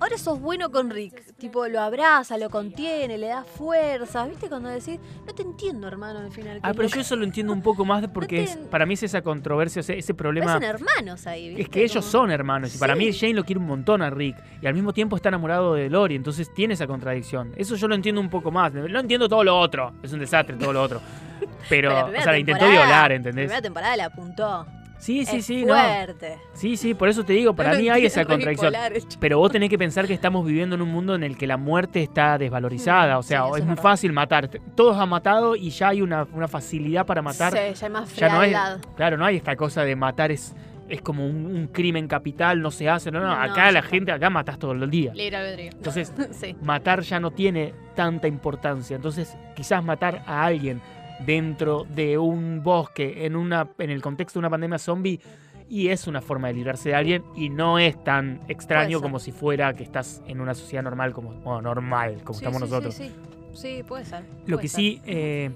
Speaker 5: Ahora sos bueno con Rick, tipo, lo abraza, lo contiene, le da fuerzas, ¿viste? Cuando decís, no te entiendo, hermano, al final.
Speaker 6: Ah,
Speaker 5: ¿qué
Speaker 6: pero yo eso lo entiendo un poco más porque
Speaker 5: te-
Speaker 6: es, para mí es esa controversia, ese, ese problema...
Speaker 5: Parecen hermanos ahí, ¿viste?
Speaker 6: Es que ellos
Speaker 5: Como-
Speaker 6: son hermanos y para mí Jane lo quiere un montón a Rick y al mismo tiempo está enamorado de Lori, entonces tiene esa contradicción. Eso yo lo entiendo un poco más. No entiendo todo lo otro, es un desastre todo lo otro. Pero,
Speaker 5: la
Speaker 6: o sea, la intentó violar,
Speaker 5: La
Speaker 6: ¿entendés?
Speaker 5: primera temporada la apuntó.
Speaker 6: Sí, sí,
Speaker 5: Es
Speaker 6: sí, no.
Speaker 5: fuerte.
Speaker 6: Sí, sí, por eso te digo, para
Speaker 5: No
Speaker 6: mí hay esa
Speaker 5: es
Speaker 6: contradicción. Pero vos tenés que pensar que estamos viviendo en un mundo en el que la muerte está desvalorizada. O sea,
Speaker 5: Sí,
Speaker 6: es
Speaker 5: es
Speaker 6: muy fácil matar. Todos han matado y ya hay una, una facilidad para matar.
Speaker 5: Sí, ya hay más
Speaker 6: ya no claro, no hay esta cosa de matar es, es como un, un crimen capital, no se hace. No, no,
Speaker 5: No,
Speaker 6: acá la gente, acá matas todo el día.
Speaker 5: Libre albedrío.
Speaker 6: Entonces,
Speaker 5: sí.
Speaker 6: matar ya no tiene tanta importancia. Entonces, quizás matar a alguien dentro de un bosque, en, una, en el contexto de una pandemia zombie, y es una forma de librarse de alguien y no es tan extraño como si fuera que estás en una sociedad normal, como bueno, normal, como
Speaker 5: Sí,
Speaker 6: estamos
Speaker 5: sí,
Speaker 6: nosotros.
Speaker 5: Sí, sí. Puede ser.
Speaker 6: Lo que
Speaker 5: ser.
Speaker 6: sí, eh,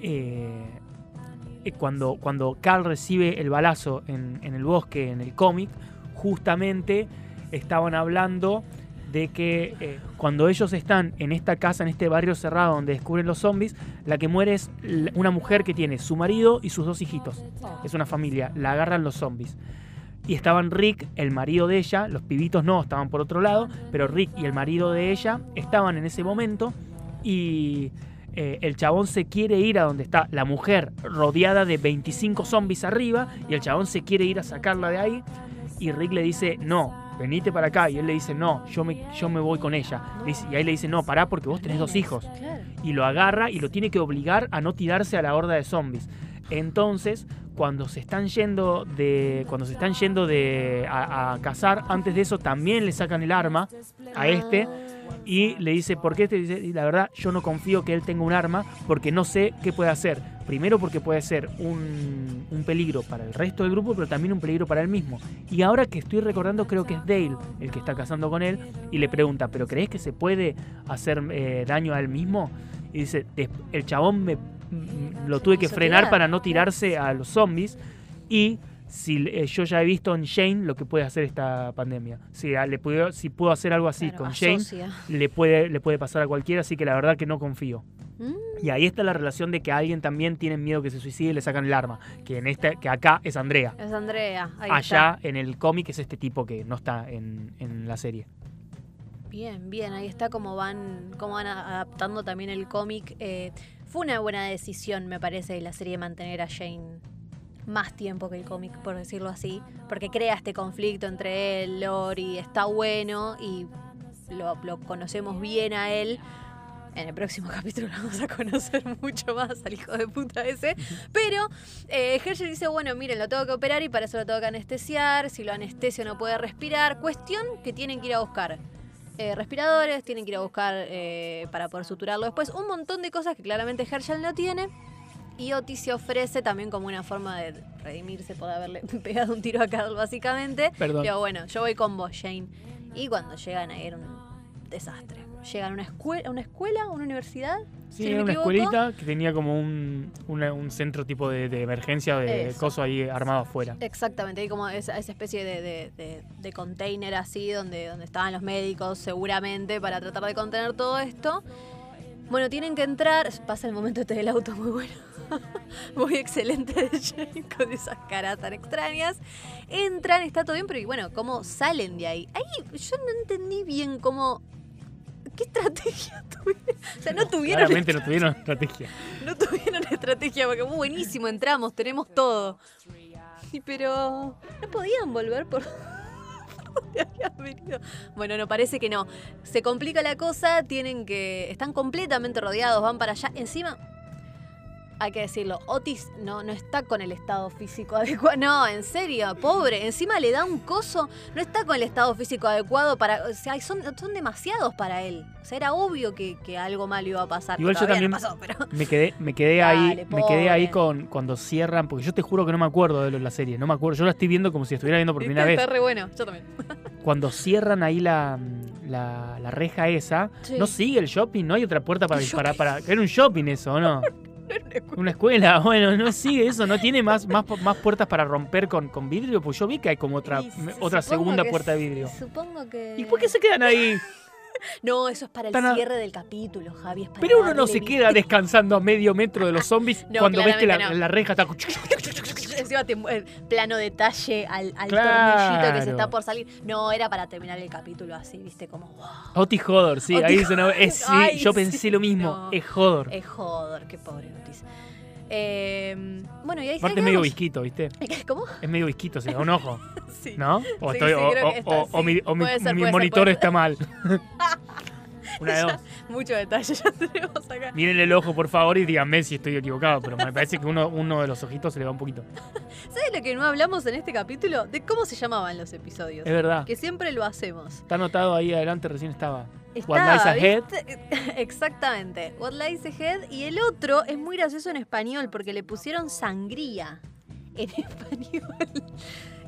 Speaker 6: eh, eh, cuando, cuando Carl recibe el balazo en, en el bosque, en el cómic, justamente estaban hablando de que eh, cuando ellos están en esta casa, en este barrio cerrado donde descubren los zombies, la que muere es una mujer que tiene su marido y sus dos hijitos. Es una familia, la agarran los zombies. Y estaban Rick, el marido de ella, los pibitos no, estaban por otro lado, pero Rick y el marido de ella estaban en ese momento y eh, el chabón se quiere ir a donde está la mujer rodeada de 25 zombies arriba y el chabón se quiere ir a sacarla de ahí y Rick le dice, no, venite para acá. Y él le dice, no, yo me, yo me voy con ella. Dice- y ahí le dice, no, pará porque vos tenés dos hijos. Y lo agarra y lo tiene que obligar a no tirarse a la horda de zombies. Entonces, cuando se están yendo de. Cuando se están yendo de. a, a cazar, antes de eso también le sacan el arma a este. Y le dice, ¿por qué? Te dice, "Y la verdad, yo no confío que él tenga un arma porque no sé qué puede hacer. Primero porque puede ser un, un peligro para el resto del grupo, pero también un peligro para él mismo. Y ahora que estoy recordando, creo que es Dale el que está cazando con él y le pregunta, ¿pero crees que se puede hacer eh, daño a él mismo? Y dice, "Des- el chabón me, mm, lo tuve que frenar para no tirarse a los zombies y si eh, yo ya he visto en Shane lo que puede hacer esta pandemia. Si, a- le puedo, si puedo hacer algo así
Speaker 5: Claro,
Speaker 6: con Shane, le puede, le puede pasar a cualquiera, así que la verdad que no confío. Y ahí está la relación de que a alguien también tiene miedo que se suicide y le sacan el arma. Que en este, que acá es Andrea.
Speaker 5: Es Andrea. ahí
Speaker 6: Allá en el cómic es este tipo que no está en, en la serie.
Speaker 5: Bien, bien. Ahí está como van, cómo van adaptando también el cómic. Eh, fue una buena decisión, me parece, de la serie mantener a Jane más tiempo que el cómic, por decirlo así. Porque crea este conflicto entre él, Lori. Está bueno y lo, lo conocemos bien a él. En el próximo capítulo lo vamos a conocer mucho más al hijo de puta ese. Pero eh, Herschel dice, bueno, miren, lo tengo que operar y para eso lo tengo que anestesiar. Si lo anestesio no puede respirar. Cuestión que tienen que ir a buscar. eh, respiradores, tienen que ir a buscar eh, para poder suturarlo después. Un montón de cosas que claramente Herschel no tiene. Y Otis se ofrece también como una forma de redimirse por haberle pegado un tiro a Carl, básicamente.
Speaker 6: Perdón.
Speaker 5: Pero bueno, yo voy con vos, Shane. Y cuando llegan a ir un desastre. Llegan a una escuela, una escuela, una universidad.
Speaker 6: Sí,
Speaker 5: si no
Speaker 6: era
Speaker 5: me
Speaker 6: una
Speaker 5: equivoco.
Speaker 6: escuelita que tenía como un, una- un centro tipo de, de emergencia de
Speaker 5: Eso.
Speaker 6: coso ahí armado afuera.
Speaker 5: Exactamente, hay como esa, esa especie de, de, de- de container así donde, donde estaban los médicos seguramente para tratar de contener todo esto. Bueno, tienen que entrar, pasa el momento este del auto muy bueno, muy excelente de Jane con esas caras tan extrañas. Entran, está todo bien, pero y bueno, ¿cómo salen de ahí? Ahí yo no entendí bien cómo... ¿Qué estrategia tuvieron? O sea, no tuvieron
Speaker 6: Claramente no tuvieron estrategia.
Speaker 5: no tuvieron estrategia porque "Uh, buenísimo, entramos, tenemos todo. Pero no podían volver por por donde habían venido. Bueno, no parece que no. Se complica la cosa, tienen que están completamente rodeados, van para allá. Encima hay que decirlo, Otis no, no está con el estado físico adecuado. No, en serio, pobre. Encima le da un coso. No está con el estado físico adecuado para. O sea, son, son demasiados para él. O sea, era obvio que, que algo malo iba a pasar.
Speaker 6: Igual yo
Speaker 5: no
Speaker 6: también-
Speaker 5: pasó, pero.
Speaker 6: Me quedé, me quedé
Speaker 5: Dale,
Speaker 6: ahí, me quedé ahí con cuando cierran, porque yo te juro que no me acuerdo de la serie, no me acuerdo, yo la estoy viendo como si estuviera viendo por primera vez.
Speaker 5: Está re bueno, yo también.
Speaker 6: Cuando cierran ahí la, la, la reja esa,
Speaker 5: Sí.
Speaker 6: no sigue el shopping, no hay otra puerta para
Speaker 5: ¿Qué
Speaker 6: disparar para. Era un shopping eso, ¿o no? Una escuela, bueno, no sigue eso, no tiene más, más, más puertas para romper con, con vidrio, pues yo vi que hay como otra,
Speaker 5: Y
Speaker 6: otra segunda puerta de vidrio.
Speaker 5: Supongo que.
Speaker 6: ¿Y por qué se quedan ahí?
Speaker 5: No, eso es para el cierre del capítulo, Javi. es para
Speaker 6: Pero uno no se
Speaker 5: vista.
Speaker 6: queda descansando a medio metro de los zombies
Speaker 5: No,
Speaker 6: cuando ves que la,
Speaker 5: no.
Speaker 6: la reja está.
Speaker 5: Mue- plano detalle al, al
Speaker 6: Claro.
Speaker 5: tornillito que se está por salir. No, era para terminar el capítulo así, viste, como. wow,
Speaker 6: Otis Hodor, sí,
Speaker 5: Otis
Speaker 6: ahí dice, no, es, sí,
Speaker 5: Ay,
Speaker 6: yo
Speaker 5: sí,
Speaker 6: pensé lo mismo,
Speaker 5: no.
Speaker 6: es Hodor.
Speaker 5: Es joder, qué pobre Otis. Eh, bueno, y ahí
Speaker 6: Aparte es medio visquito, ¿viste?
Speaker 5: ¿Cómo?
Speaker 6: Es medio visquito, se le da un ojo,
Speaker 5: Sí.
Speaker 6: ¿no? O,
Speaker 5: Sí,
Speaker 6: estoy-
Speaker 5: sí,
Speaker 6: o-
Speaker 5: creo
Speaker 6: o-
Speaker 5: que está,
Speaker 6: o- o
Speaker 5: sí.
Speaker 6: mi, o mi-
Speaker 5: Puede ser,
Speaker 6: mi
Speaker 5: puede ser,
Speaker 6: monitor está mal. Una de dos.
Speaker 5: Mucho detalle ya tenemos acá.
Speaker 6: Miren el ojo, por favor, y díganme si estoy equivocado, pero me parece que uno, uno de los ojitos se le va un poquito.
Speaker 5: ¿Sabes lo que no hablamos en este capítulo? De cómo se llamaban los episodios.
Speaker 6: Es verdad.
Speaker 5: Que siempre lo hacemos.
Speaker 6: Está anotado ahí adelante, recién estaba. What Lies Ahead.
Speaker 5: ¿viste? Exactamente. What Lies Ahead. Y el otro es muy gracioso en español porque le pusieron sangría en español.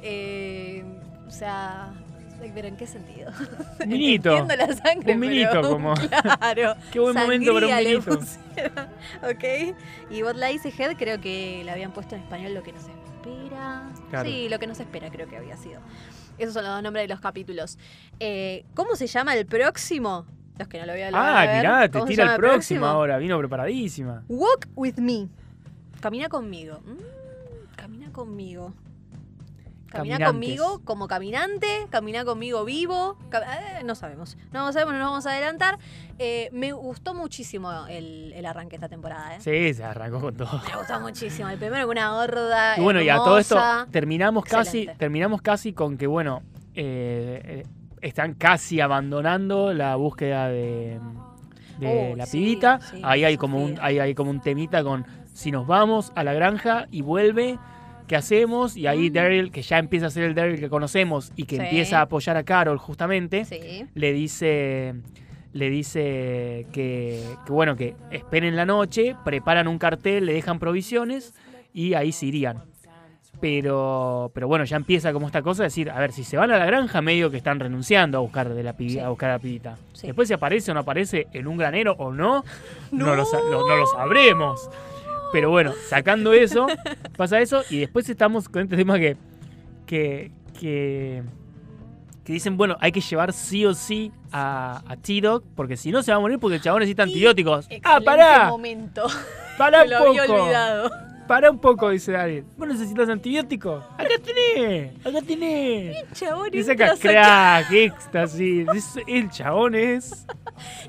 Speaker 5: Eh, o sea, pero ¿en qué sentido?
Speaker 6: Minito.
Speaker 5: Entiendo la sangre,
Speaker 6: Un minito,
Speaker 5: pero,
Speaker 6: como-
Speaker 5: Claro.
Speaker 6: Qué buen momento para un minito.
Speaker 5: ok. Y What Lies Ahead creo que le habían puesto en español lo que nos espera.
Speaker 6: Claro.
Speaker 5: Sí, lo que nos espera creo que había sido. Esos son los dos nombres de los capítulos. Eh, ¿Cómo se llama el próximo? Los que no lo voy a
Speaker 6: Ah, mirá, te
Speaker 5: ¿Cómo se
Speaker 6: tira el próximo ahora. Vino preparadísima.
Speaker 5: Walk with me. Camina conmigo. Mm, camina conmigo. Camina conmigo como caminante, camina conmigo vivo. ca- eh, no sabemos. No sabemos, no nos vamos a adelantar. Eh, me gustó muchísimo el, el arranque esta temporada. ¿eh?
Speaker 6: Sí, se arrancó con todo.
Speaker 5: Me gustó muchísimo. El primero con una gorda.
Speaker 6: Y bueno, y a todo esto
Speaker 5: hermosa.
Speaker 6: terminamos casi, terminamos casi con que, bueno, eh, están casi abandonando la búsqueda de, de
Speaker 5: Uy,
Speaker 6: la
Speaker 5: sí,
Speaker 6: pibita.
Speaker 5: sí,
Speaker 6: ahí hay como un, ahí hay como un temita con si nos vamos a la granja y vuelve, ¿qué hacemos? Y ahí
Speaker 5: Mm.
Speaker 6: Daryl, que ya empieza a ser el Daryl que conocemos y que
Speaker 5: Sí.
Speaker 6: empieza a apoyar a Carol justamente,
Speaker 5: Sí.
Speaker 6: le dice le dice que, que, bueno que esperen la noche preparan un cartel le dejan provisiones y ahí se irían pero pero bueno ya empieza como esta cosa de decir a ver si se van a la granja medio que están renunciando a buscar de la
Speaker 5: Sí.
Speaker 6: a buscar a la pibita después si aparece o no aparece en un granero o no no, lo- no lo sabremos pero bueno sacando eso pasa eso y después estamos con este tema que que que que dicen, bueno, hay que llevar sí o sí a, a T-Dog, porque si no se va a morir porque el chabón necesita antibióticos. ¡Ah, pará!
Speaker 5: momento.
Speaker 6: ¡Pará
Speaker 5: Me
Speaker 6: un
Speaker 5: lo había
Speaker 6: poco!
Speaker 5: olvidado.
Speaker 6: ¡Pará un poco! Dice Daryl. ¿Vos necesitas antibióticos? ¡Acá tenés! ¡Acá tenés!
Speaker 5: Chabón,
Speaker 6: Y
Speaker 5: entra,
Speaker 6: saca crack, éxtasis. Es- el chabón es...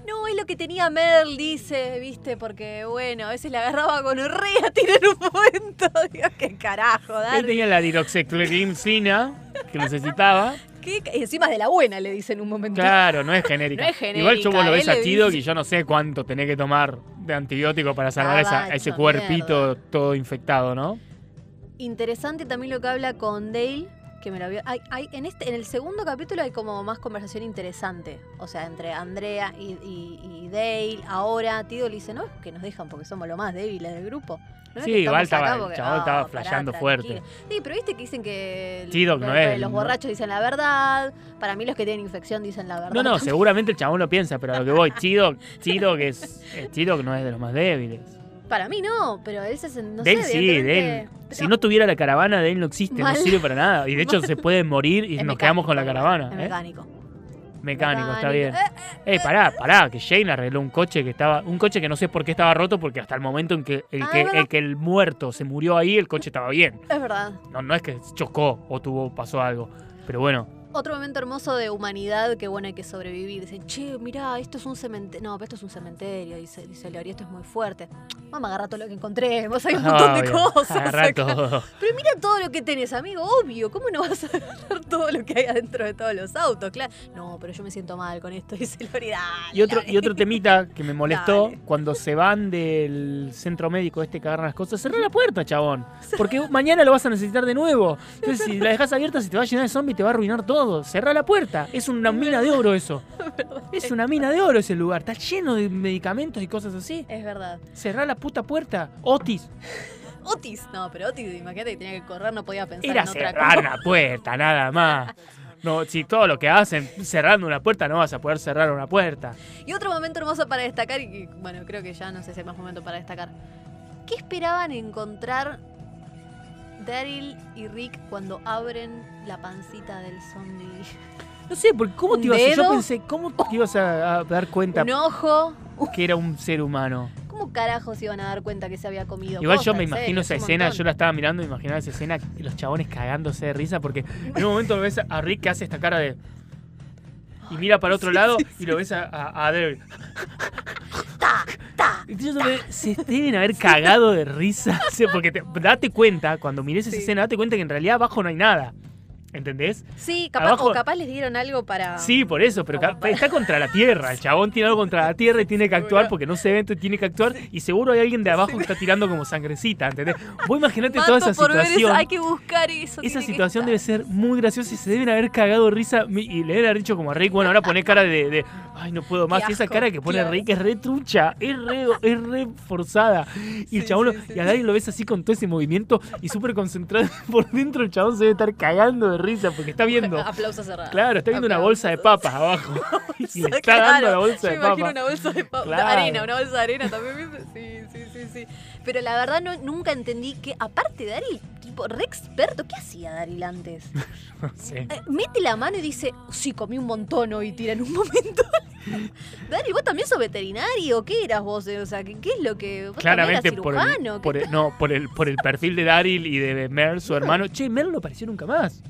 Speaker 5: No, es lo que tenía Merle, dice, viste, porque bueno, a veces le agarraba con orrea, tira en un momento. Dios, qué carajo,
Speaker 6: Él
Speaker 5: dale.
Speaker 6: tenía la diroxicloroquina que necesitaba.
Speaker 5: ¿Qué? Y encima es de la buena, le dice en un momento.
Speaker 6: Claro, no es genérica.
Speaker 5: No es
Speaker 6: Igual yo vos lo ves a
Speaker 5: dice-
Speaker 6: y yo no sé cuánto tenés que tomar de antibiótico para salvar
Speaker 5: Ah,
Speaker 6: esa- ese cuerpito
Speaker 5: mierda.
Speaker 6: todo infectado, ¿no?
Speaker 5: Interesante también lo que habla con Dale, que me lo vio. Hay, hay, en, este, en el segundo capítulo hay como más conversación interesante. O sea, entre Andrea y, y- y Dale. Ahora Tido le dice, no, es que nos dejan porque somos lo más débiles del grupo. No es
Speaker 6: Sí,
Speaker 5: que
Speaker 6: igual
Speaker 5: estamos
Speaker 6: estaba-
Speaker 5: acá
Speaker 6: el
Speaker 5: porque-
Speaker 6: chabón estaba
Speaker 5: pará,
Speaker 6: flasheando
Speaker 5: tranquilo".
Speaker 6: fuerte.
Speaker 5: Sí, pero viste que dicen que
Speaker 6: no
Speaker 5: los-
Speaker 6: es,
Speaker 5: borrachos dicen la verdad. Para mí los que tienen infección dicen la verdad.
Speaker 6: No, no, seguramente el chabón lo piensa, pero a lo que voy, T-Dog, T-Dog es, eh, T-Dog no es de los más débiles.
Speaker 5: Para mí no, pero él se no
Speaker 6: Dale
Speaker 5: sé,
Speaker 6: sí, Dale. Si no tuviera la caravana, Dale no existe,
Speaker 5: Mal.
Speaker 6: no sirve para nada. Y de hecho se puede morir y
Speaker 5: Es
Speaker 6: nos quedamos con la caravana.
Speaker 5: Es
Speaker 6: ¿eh?
Speaker 5: mecánico.
Speaker 6: Mecánico, está bien.
Speaker 5: Eh,
Speaker 6: Eh, pará, pará, que Shane arregló un coche que estaba. Un coche que no sé por qué estaba roto, porque hasta el momento en que el,
Speaker 5: Ah,
Speaker 6: que, el, que el muerto se murió ahí, el coche estaba bien.
Speaker 5: Es verdad.
Speaker 6: No, no es que chocó o tuvo, pasó algo. Pero bueno,
Speaker 5: Otro momento hermoso de humanidad que bueno hay que sobrevivir. Dicen, che, mirá, esto es un cementerio. No, pero esto es un cementerio, dice, dice Lori, esto es muy fuerte. Vamos a agarrar todo lo que encontremos, hay un montón de cosas.
Speaker 6: agarrá todo.
Speaker 5: Pero mira todo lo que tenés, amigo, obvio. ¿Cómo no vas a agarrar todo lo que hay adentro de todos los autos? Claro. No, pero yo me siento mal con esto, dice Lori. Dale,
Speaker 6: Y otro,
Speaker 5: dale.
Speaker 6: y otro temita que me molestó,
Speaker 5: Dale.
Speaker 6: cuando se van del centro médico este que agarran las cosas, cerrá la puerta, chabón. Porque mañana lo vas a necesitar de nuevo. Entonces, si la dejas abierta, se te va a llenar de zombies y te va a arruinar todo. Cerrá la puerta. Es una mina de oro eso. Es una mina de oro ese lugar. Está lleno de medicamentos y cosas así.
Speaker 5: Es verdad.
Speaker 6: Cerrá la puta puerta. Otis.
Speaker 5: Otis. No, pero Otis, imagínate que tenía que correr, no podía pensar
Speaker 6: Era
Speaker 5: en otra
Speaker 6: cerrar
Speaker 5: cosa.
Speaker 6: una puerta, nada más. No, si todo lo que hacen cerrando una puerta, no vas a poder cerrar una puerta.
Speaker 5: Y otro momento hermoso para destacar, y bueno, creo que ya no sé si hay más momento para destacar. ¿Qué esperaban encontrar Daryl y Rick cuando abren la pancita del zombie?
Speaker 6: No sé, porque ¿cómo
Speaker 5: ¿Un
Speaker 6: te ibas a, Yo pensé, ¿cómo te ibas a, a dar cuenta
Speaker 5: Un ojo.
Speaker 6: que era un ser humano?
Speaker 5: ¿Cómo carajos iban a dar cuenta que se había comido?
Speaker 6: Igual yo me imagino
Speaker 5: serio,
Speaker 6: esa
Speaker 5: es
Speaker 6: escena,
Speaker 5: montón.
Speaker 6: yo la estaba mirando y imaginaba esa escena los chabones cagándose de risa porque en un momento ves a Rick que hace esta cara de. Y mira para otro lado y lo ves a, a, a Daryl.
Speaker 5: Ta, ta.
Speaker 6: Entonces, se deben haber cagado de risa. Porque te- date cuenta, cuando mires esa
Speaker 5: Sí.
Speaker 6: escena, date cuenta que en realidad abajo no hay nada. ¿Entendés?
Speaker 5: Sí, capaz,
Speaker 6: Abajo-
Speaker 5: o capaz les dieron algo para.
Speaker 6: Sí, por eso, pero
Speaker 5: para-
Speaker 6: está contra la tierra. El chabón tiene algo contra la tierra y tiene que actuar porque no se ve, entonces tiene que actuar. Y seguro hay alguien de abajo que está tirando como sangrecita, ¿entendés? Vos imaginate
Speaker 5: Mato
Speaker 6: toda esa
Speaker 5: por ver eso,
Speaker 6: situación.
Speaker 5: hay que buscar eso.
Speaker 6: Esa situación debe ser muy graciosa y se deben haber cagado risa. Y le deben haber dicho como a Rick, bueno, ahora pone cara de, de, ay, no puedo más. Y esa cara que pone. Rick es re trucha, es re, es re forzada. Y el chabón, lo-
Speaker 5: sí, sí,
Speaker 6: y a. Daddy lo ves así con todo ese movimiento y súper concentrado por dentro. El chabón se debe estar cagando de risa porque está viendo.
Speaker 5: Aplauso cerrado.
Speaker 6: Claro, está viendo una bolsa de papas abajo. y le está dando la bolsa
Speaker 5: yo
Speaker 6: de
Speaker 5: me imagino
Speaker 6: papas.
Speaker 5: una bolsa de, pa- de
Speaker 6: Claro.
Speaker 5: arena, una bolsa de arena también. Sí, sí, sí, sí. Pero la verdad no, nunca entendí que, aparte de Daryl, tipo, re experto, ¿qué hacía Daryl antes?
Speaker 6: No sé.
Speaker 5: Eh, mete la mano y dice, sí, comí un montón hoy, tira en un momento. Daryl, ¿vos también sos veterinario? ¿Qué eras vos? O sea, ¿qué, qué es lo que...? ¿Vos
Speaker 6: Claramente por el, no, por el, por el perfil de Daryl y de Merle, su hermano. Che, Merle no apareció nunca más.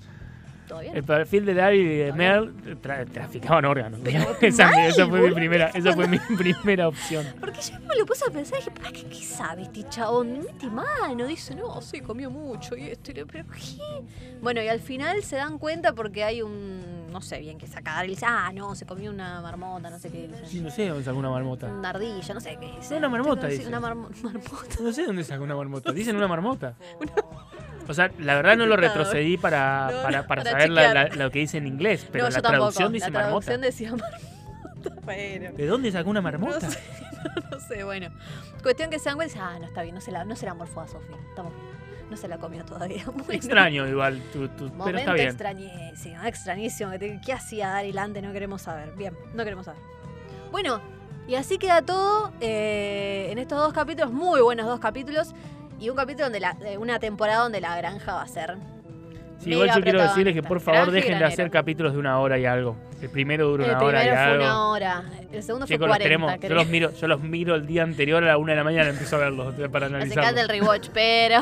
Speaker 5: ¿Todavía no?
Speaker 6: El perfil de Daryl y de Merle tra- traficaban órganos. Esa,
Speaker 5: mal,
Speaker 6: esa fue mi primera, esa fue mi primera opción.
Speaker 5: Porque yo me lo puse a pensar y dije, ¿para qué, qué sabe este chabón? Mete mano, dice, no, sí, comió mucho y esto, y pero ¿qué? Bueno, y al final se dan cuenta porque hay un, no sé bien qué sacar. Y dice, ah, no, se comió una marmota, no sé qué. dice.
Speaker 6: No sé dónde sacó una marmota.
Speaker 5: Una ardilla, no sé qué dice.
Speaker 6: Una marmota,
Speaker 5: Sí,
Speaker 6: dice.
Speaker 5: Una marmo- marmota.
Speaker 6: No sé dónde sacó una marmota. Dicen una marmota. O sea, la verdad no lo retrocedí para,
Speaker 5: No,
Speaker 6: para,
Speaker 5: no,
Speaker 6: para
Speaker 5: para
Speaker 6: saber la-
Speaker 5: chequear.
Speaker 6: la- lo que dice en inglés, pero
Speaker 5: no,
Speaker 6: la
Speaker 5: yo tampoco.
Speaker 6: traducción dice
Speaker 5: La traducción
Speaker 6: marmota.
Speaker 5: decía marmota.
Speaker 6: ¿De dónde sacó una marmota?
Speaker 5: No sé, no sé, bueno. Cuestión que y dicen, ah, no está bien, no se la, no se la morfó a Sofía. Estamos bien. No se la comió todavía. Bueno.
Speaker 6: Extraño igual, tu- pero está bien.
Speaker 5: extrañísimo, extrañísimo. ¿Qué hacía Daryl antes? No queremos saber. Bien, no queremos saber. Bueno, y así queda todo eh, en estos dos capítulos, muy buenos dos capítulos. Y un capítulo donde la, una temporada donde la granja va a ser.
Speaker 6: Sí, igual yo quiero decirles que por favor
Speaker 5: Granja
Speaker 6: dejen de hacer capítulos de una hora y algo. El primero dura
Speaker 5: El
Speaker 6: una hora y
Speaker 5: fue
Speaker 6: algo.
Speaker 5: una hora, el segundo fue
Speaker 6: Chicos, los
Speaker 5: 40.
Speaker 6: tenemos, yo los miro, yo los miro el día anterior a la una de la mañana empiezo a verlos para
Speaker 5: Me encanta el
Speaker 6: analizarlos.
Speaker 5: rewatch, pero.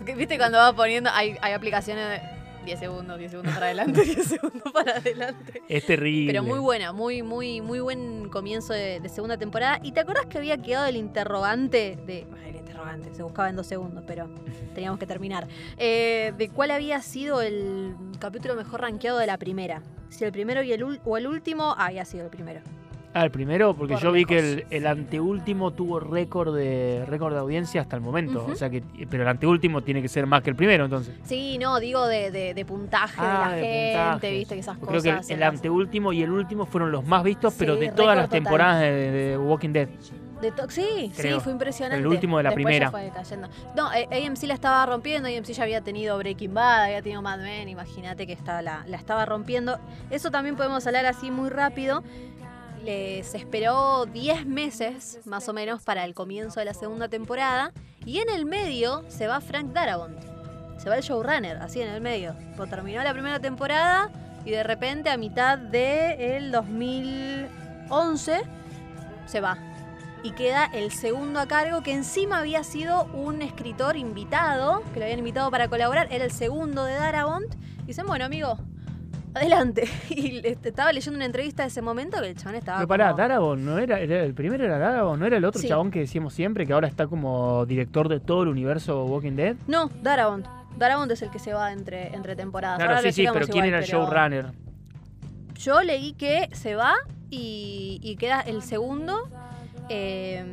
Speaker 5: ¿Viste cuando vas poniendo? Hay, hay aplicaciones de 10 segundos, 10 segundos para adelante, 10 segundos para adelante.
Speaker 6: Es terrible.
Speaker 5: Pero muy buena, muy, muy, muy buen comienzo de, de segunda temporada. ¿Y te acordás que había quedado el interrogante de. ay, El interrogante, se buscaba en dos segundos, pero teníamos que terminar. Eh, de cuál había sido el capítulo mejor rankeado de la primera. Si el primero y el, ul- o el último había sido el primero.
Speaker 6: Ah, el primero, porque
Speaker 5: Por
Speaker 6: yo vi que el, el anteúltimo tuvo récord de récord de audiencia hasta el momento. O sea que, pero el anteúltimo tiene que ser más que el primero, entonces.
Speaker 5: Sí, no, digo de, de- de puntaje
Speaker 6: Ah,
Speaker 5: de
Speaker 6: de
Speaker 5: la gente,
Speaker 6: puntajes.
Speaker 5: viste que esas
Speaker 6: Creo
Speaker 5: cosas.
Speaker 6: que el, el anteúltimo y el último fueron los más vistos, pero de todas las
Speaker 5: total.
Speaker 6: temporadas de, Walking Dead.
Speaker 5: De sí,
Speaker 6: Creo.
Speaker 5: sí, fue impresionante.
Speaker 6: El último de la
Speaker 5: Después
Speaker 6: primera.
Speaker 5: fue cayendo. No, eh, AMC la estaba rompiendo, AMC ya había tenido Breaking Bad, había tenido Mad Men, imagínate que estaba, la, la estaba rompiendo. Eso también podemos hablar así muy rápido. Les esperó 10 meses más o menos para el comienzo de la segunda temporada y en el medio se va Frank Darabont. Se va el showrunner, así en el medio. Pues terminó la primera temporada y de repente a mitad del 2011 se va. Y queda el segundo a cargo, que encima había sido un escritor invitado, que lo habían invitado para colaborar, era el segundo de Darabont. Dicen, bueno, amigo, adelante. Y estaba leyendo una entrevista de ese momento que el chabón estaba.
Speaker 6: Pero pará,
Speaker 5: como-
Speaker 6: Darabon, ¿no era, era- el primero era Darabon? ¿No era el otro
Speaker 5: Sí.
Speaker 6: chabón que decíamos siempre, que ahora está como director de todo el universo Walking Dead?
Speaker 5: No, Darabont. Darabont es el que se va entre, entre temporadas.
Speaker 6: Claro,
Speaker 5: Ahora
Speaker 6: sí, sí, pero ¿quién era el
Speaker 5: pero
Speaker 6: showrunner?
Speaker 5: Yo leí que se va y, y queda el segundo. eh,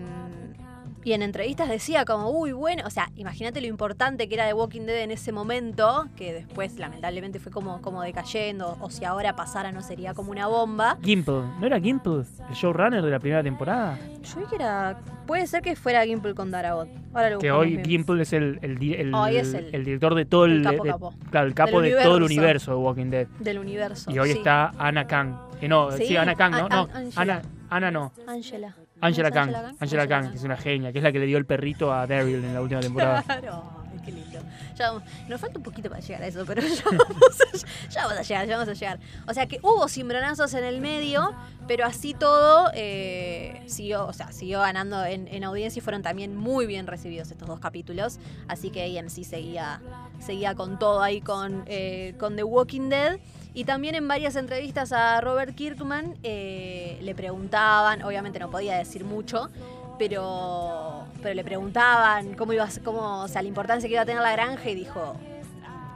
Speaker 5: y en entrevistas decía como, uy, bueno, o sea, imagínate lo importante que era The Walking Dead en ese momento, que después lamentablemente fue como, como decayendo, o si ahora pasara no sería como una bomba.
Speaker 6: Gimple, ¿no era Gimple el showrunner de la primera temporada?
Speaker 5: Yo vi que era, puede ser que fuera Gimple con Darabot. Ahora lo
Speaker 6: Que hoy. Gimple es el, el, el-
Speaker 5: Hoy es el-
Speaker 6: el director de todo el,
Speaker 5: capo,
Speaker 6: de-
Speaker 5: capo.
Speaker 6: claro, el capo
Speaker 5: Del
Speaker 6: de todo el
Speaker 5: universo.
Speaker 6: universo de Walking Dead.
Speaker 5: del universo.
Speaker 6: Y hoy
Speaker 5: sí.
Speaker 6: está Ana Kang. Eh, no, sí,
Speaker 5: Sí,
Speaker 6: Ana Kang, ¿no?
Speaker 5: An-
Speaker 6: no,
Speaker 5: An- Angela.
Speaker 6: Ana, Ana no.
Speaker 5: Angela.
Speaker 6: Angela
Speaker 5: ¿No es
Speaker 6: Kang.
Speaker 5: Angela Kang?
Speaker 6: Angela Kang, que es una genia, que es la que le dio el perrito a Daryl en la última temporada.
Speaker 5: Claro, qué lindo. Ya nos falta un poquito para llegar a eso, pero ya vamos, a, ya vamos a llegar, ya vamos a llegar. O sea que hubo cimbronazos en el medio, pero así todo eh, siguió, o sea, siguió ganando en, en audiencia y fueron también muy bien recibidos estos dos capítulos. Así que AMC seguía, seguía con todo ahí con, eh, con The Walking Dead. Y también en varias entrevistas a Robert Kirkman eh, le preguntaban, obviamente no podía decir mucho, pero, pero le preguntaban cómo iba a ser- cómo, o sea, la importancia que iba a tener la granja y dijo,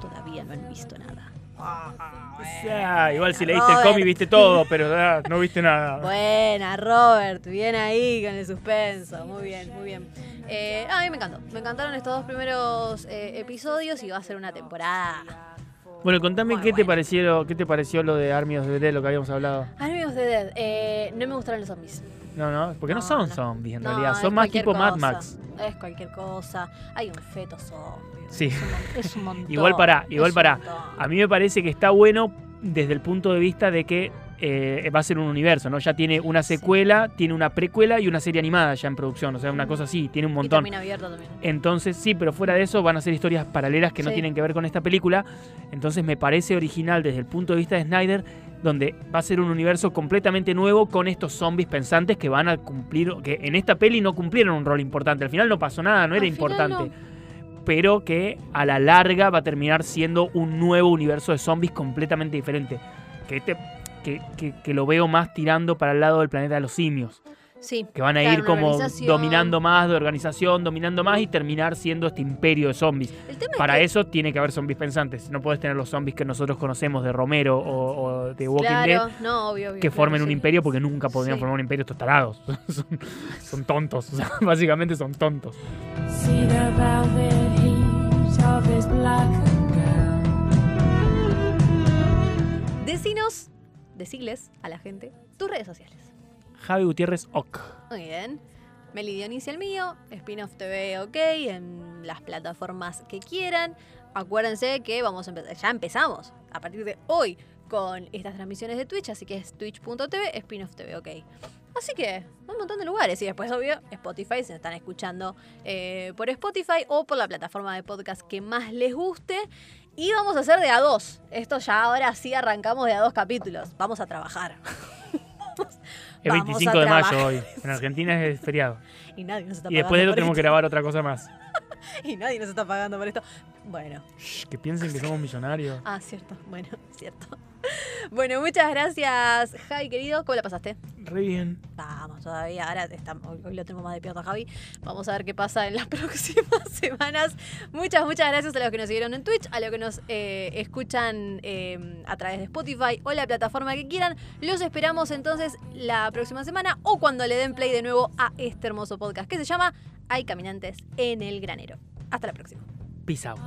Speaker 5: todavía no han visto nada.
Speaker 6: O sea, igual si leíste el cómic viste todo, pero ah, no viste nada.
Speaker 5: Buena, Robert, bien ahí con el suspenso, muy bien, muy bien. Eh, a mí me encantó, me encantaron estos dos primeros eh, episodios y va a ser una temporada.
Speaker 6: Bueno, contame
Speaker 5: Muy
Speaker 6: qué te pareció, qué te pareció lo de Army of the Dead, lo que habíamos hablado.
Speaker 5: Amigos de Dead, eh, no me gustaron los zombies.
Speaker 6: No, no, porque no,
Speaker 5: No,
Speaker 6: son
Speaker 5: no.
Speaker 6: zombies en
Speaker 5: No,
Speaker 6: realidad, son más tipo Mad. Max.
Speaker 5: Es cualquier cosa. Hay un feto zombie.
Speaker 6: Sí.
Speaker 5: Es un, es un montón.
Speaker 6: Igual pará, igual
Speaker 5: montón.
Speaker 6: A mí me parece que está bueno desde el punto de vista de que eh, va a ser un universo, ¿no? Ya tiene una secuela, tiene una precuela y una serie animada ya en producción, o sea, una cosa así, tiene un
Speaker 5: Y
Speaker 6: montón.
Speaker 5: también abierto también.
Speaker 6: Entonces, sí, pero fuera de eso van a ser historias paralelas que no tienen que ver con esta película. Entonces me parece original desde el punto de vista de Snyder, donde va a ser un universo completamente nuevo con estos zombies pensantes que van a cumplir, que en esta peli no cumplieron un rol importante. Al final no pasó nada, no era
Speaker 5: Al
Speaker 6: importante. Pero que a la larga va a terminar siendo un nuevo universo de zombies completamente diferente. Que, este- que, que- que lo veo más tirando para el lado del planeta de los simios
Speaker 5: Sí.
Speaker 6: que van a
Speaker 5: Claro,
Speaker 6: ir como dominando más de organización, dominando más y terminar siendo este imperio de zombies. Para
Speaker 5: es que,
Speaker 6: eso tiene que haber zombies pensantes. No puedes tener los zombies que nosotros conocemos de Romero o, o de Walking
Speaker 5: claro,
Speaker 6: Dead
Speaker 5: no, obvio, obvio,
Speaker 6: que
Speaker 5: claro,
Speaker 6: formen un
Speaker 5: sí.
Speaker 6: imperio porque nunca podrían
Speaker 5: Sí.
Speaker 6: formar un imperio estos tarados. son, son tontos. o sea, básicamente son tontos.
Speaker 5: Decirles a la gente tus redes sociales.
Speaker 6: Javi Gutiérrez Ock.
Speaker 5: Muy bien. Meli Dionisio el mío, Spin-off TV OK, en las plataformas que quieran. Acuérdense que vamos a empezar, ya empezamos a partir de hoy con estas transmisiones de Twitch, así que es twitch.tv, Spin-off TV OK. Así que un montón de lugares y después obvio Spotify, si nos están escuchando eh, por Spotify o por la plataforma de podcast que más les guste. Y vamos a hacer de a dos. Esto ya ahora sí arrancamos de a dos capítulos. Vamos a trabajar.
Speaker 6: Es
Speaker 5: Vamos
Speaker 6: 25
Speaker 5: a
Speaker 6: de mayo
Speaker 5: trabajar.
Speaker 6: hoy. En Argentina es feriado.
Speaker 5: Y nadie nos está
Speaker 6: Y después de
Speaker 5: pagando
Speaker 6: eso tenemos que grabar otra cosa más.
Speaker 5: esto. Y nadie nos está pagando por esto. Bueno,
Speaker 6: Shh, que piensen que somos millonarios.
Speaker 5: ah, cierto. Bueno, cierto. Bueno, muchas gracias, Javi, querido. ¿Cómo la pasaste?
Speaker 6: Re bien.
Speaker 5: Vamos, todavía. Ahora estamos, hoy, lo tenemos más despierto a Javi. Vamos a ver qué pasa en las próximas semanas. Muchas, muchas gracias a los que nos siguieron en Twitch, a los que nos eh, escuchan eh, a través de Spotify o la plataforma que quieran. Los esperamos entonces la próxima semana o cuando le den play de nuevo a este hermoso podcast que se llama Hay caminantes en el granero. Hasta la próxima.
Speaker 6: Peace out.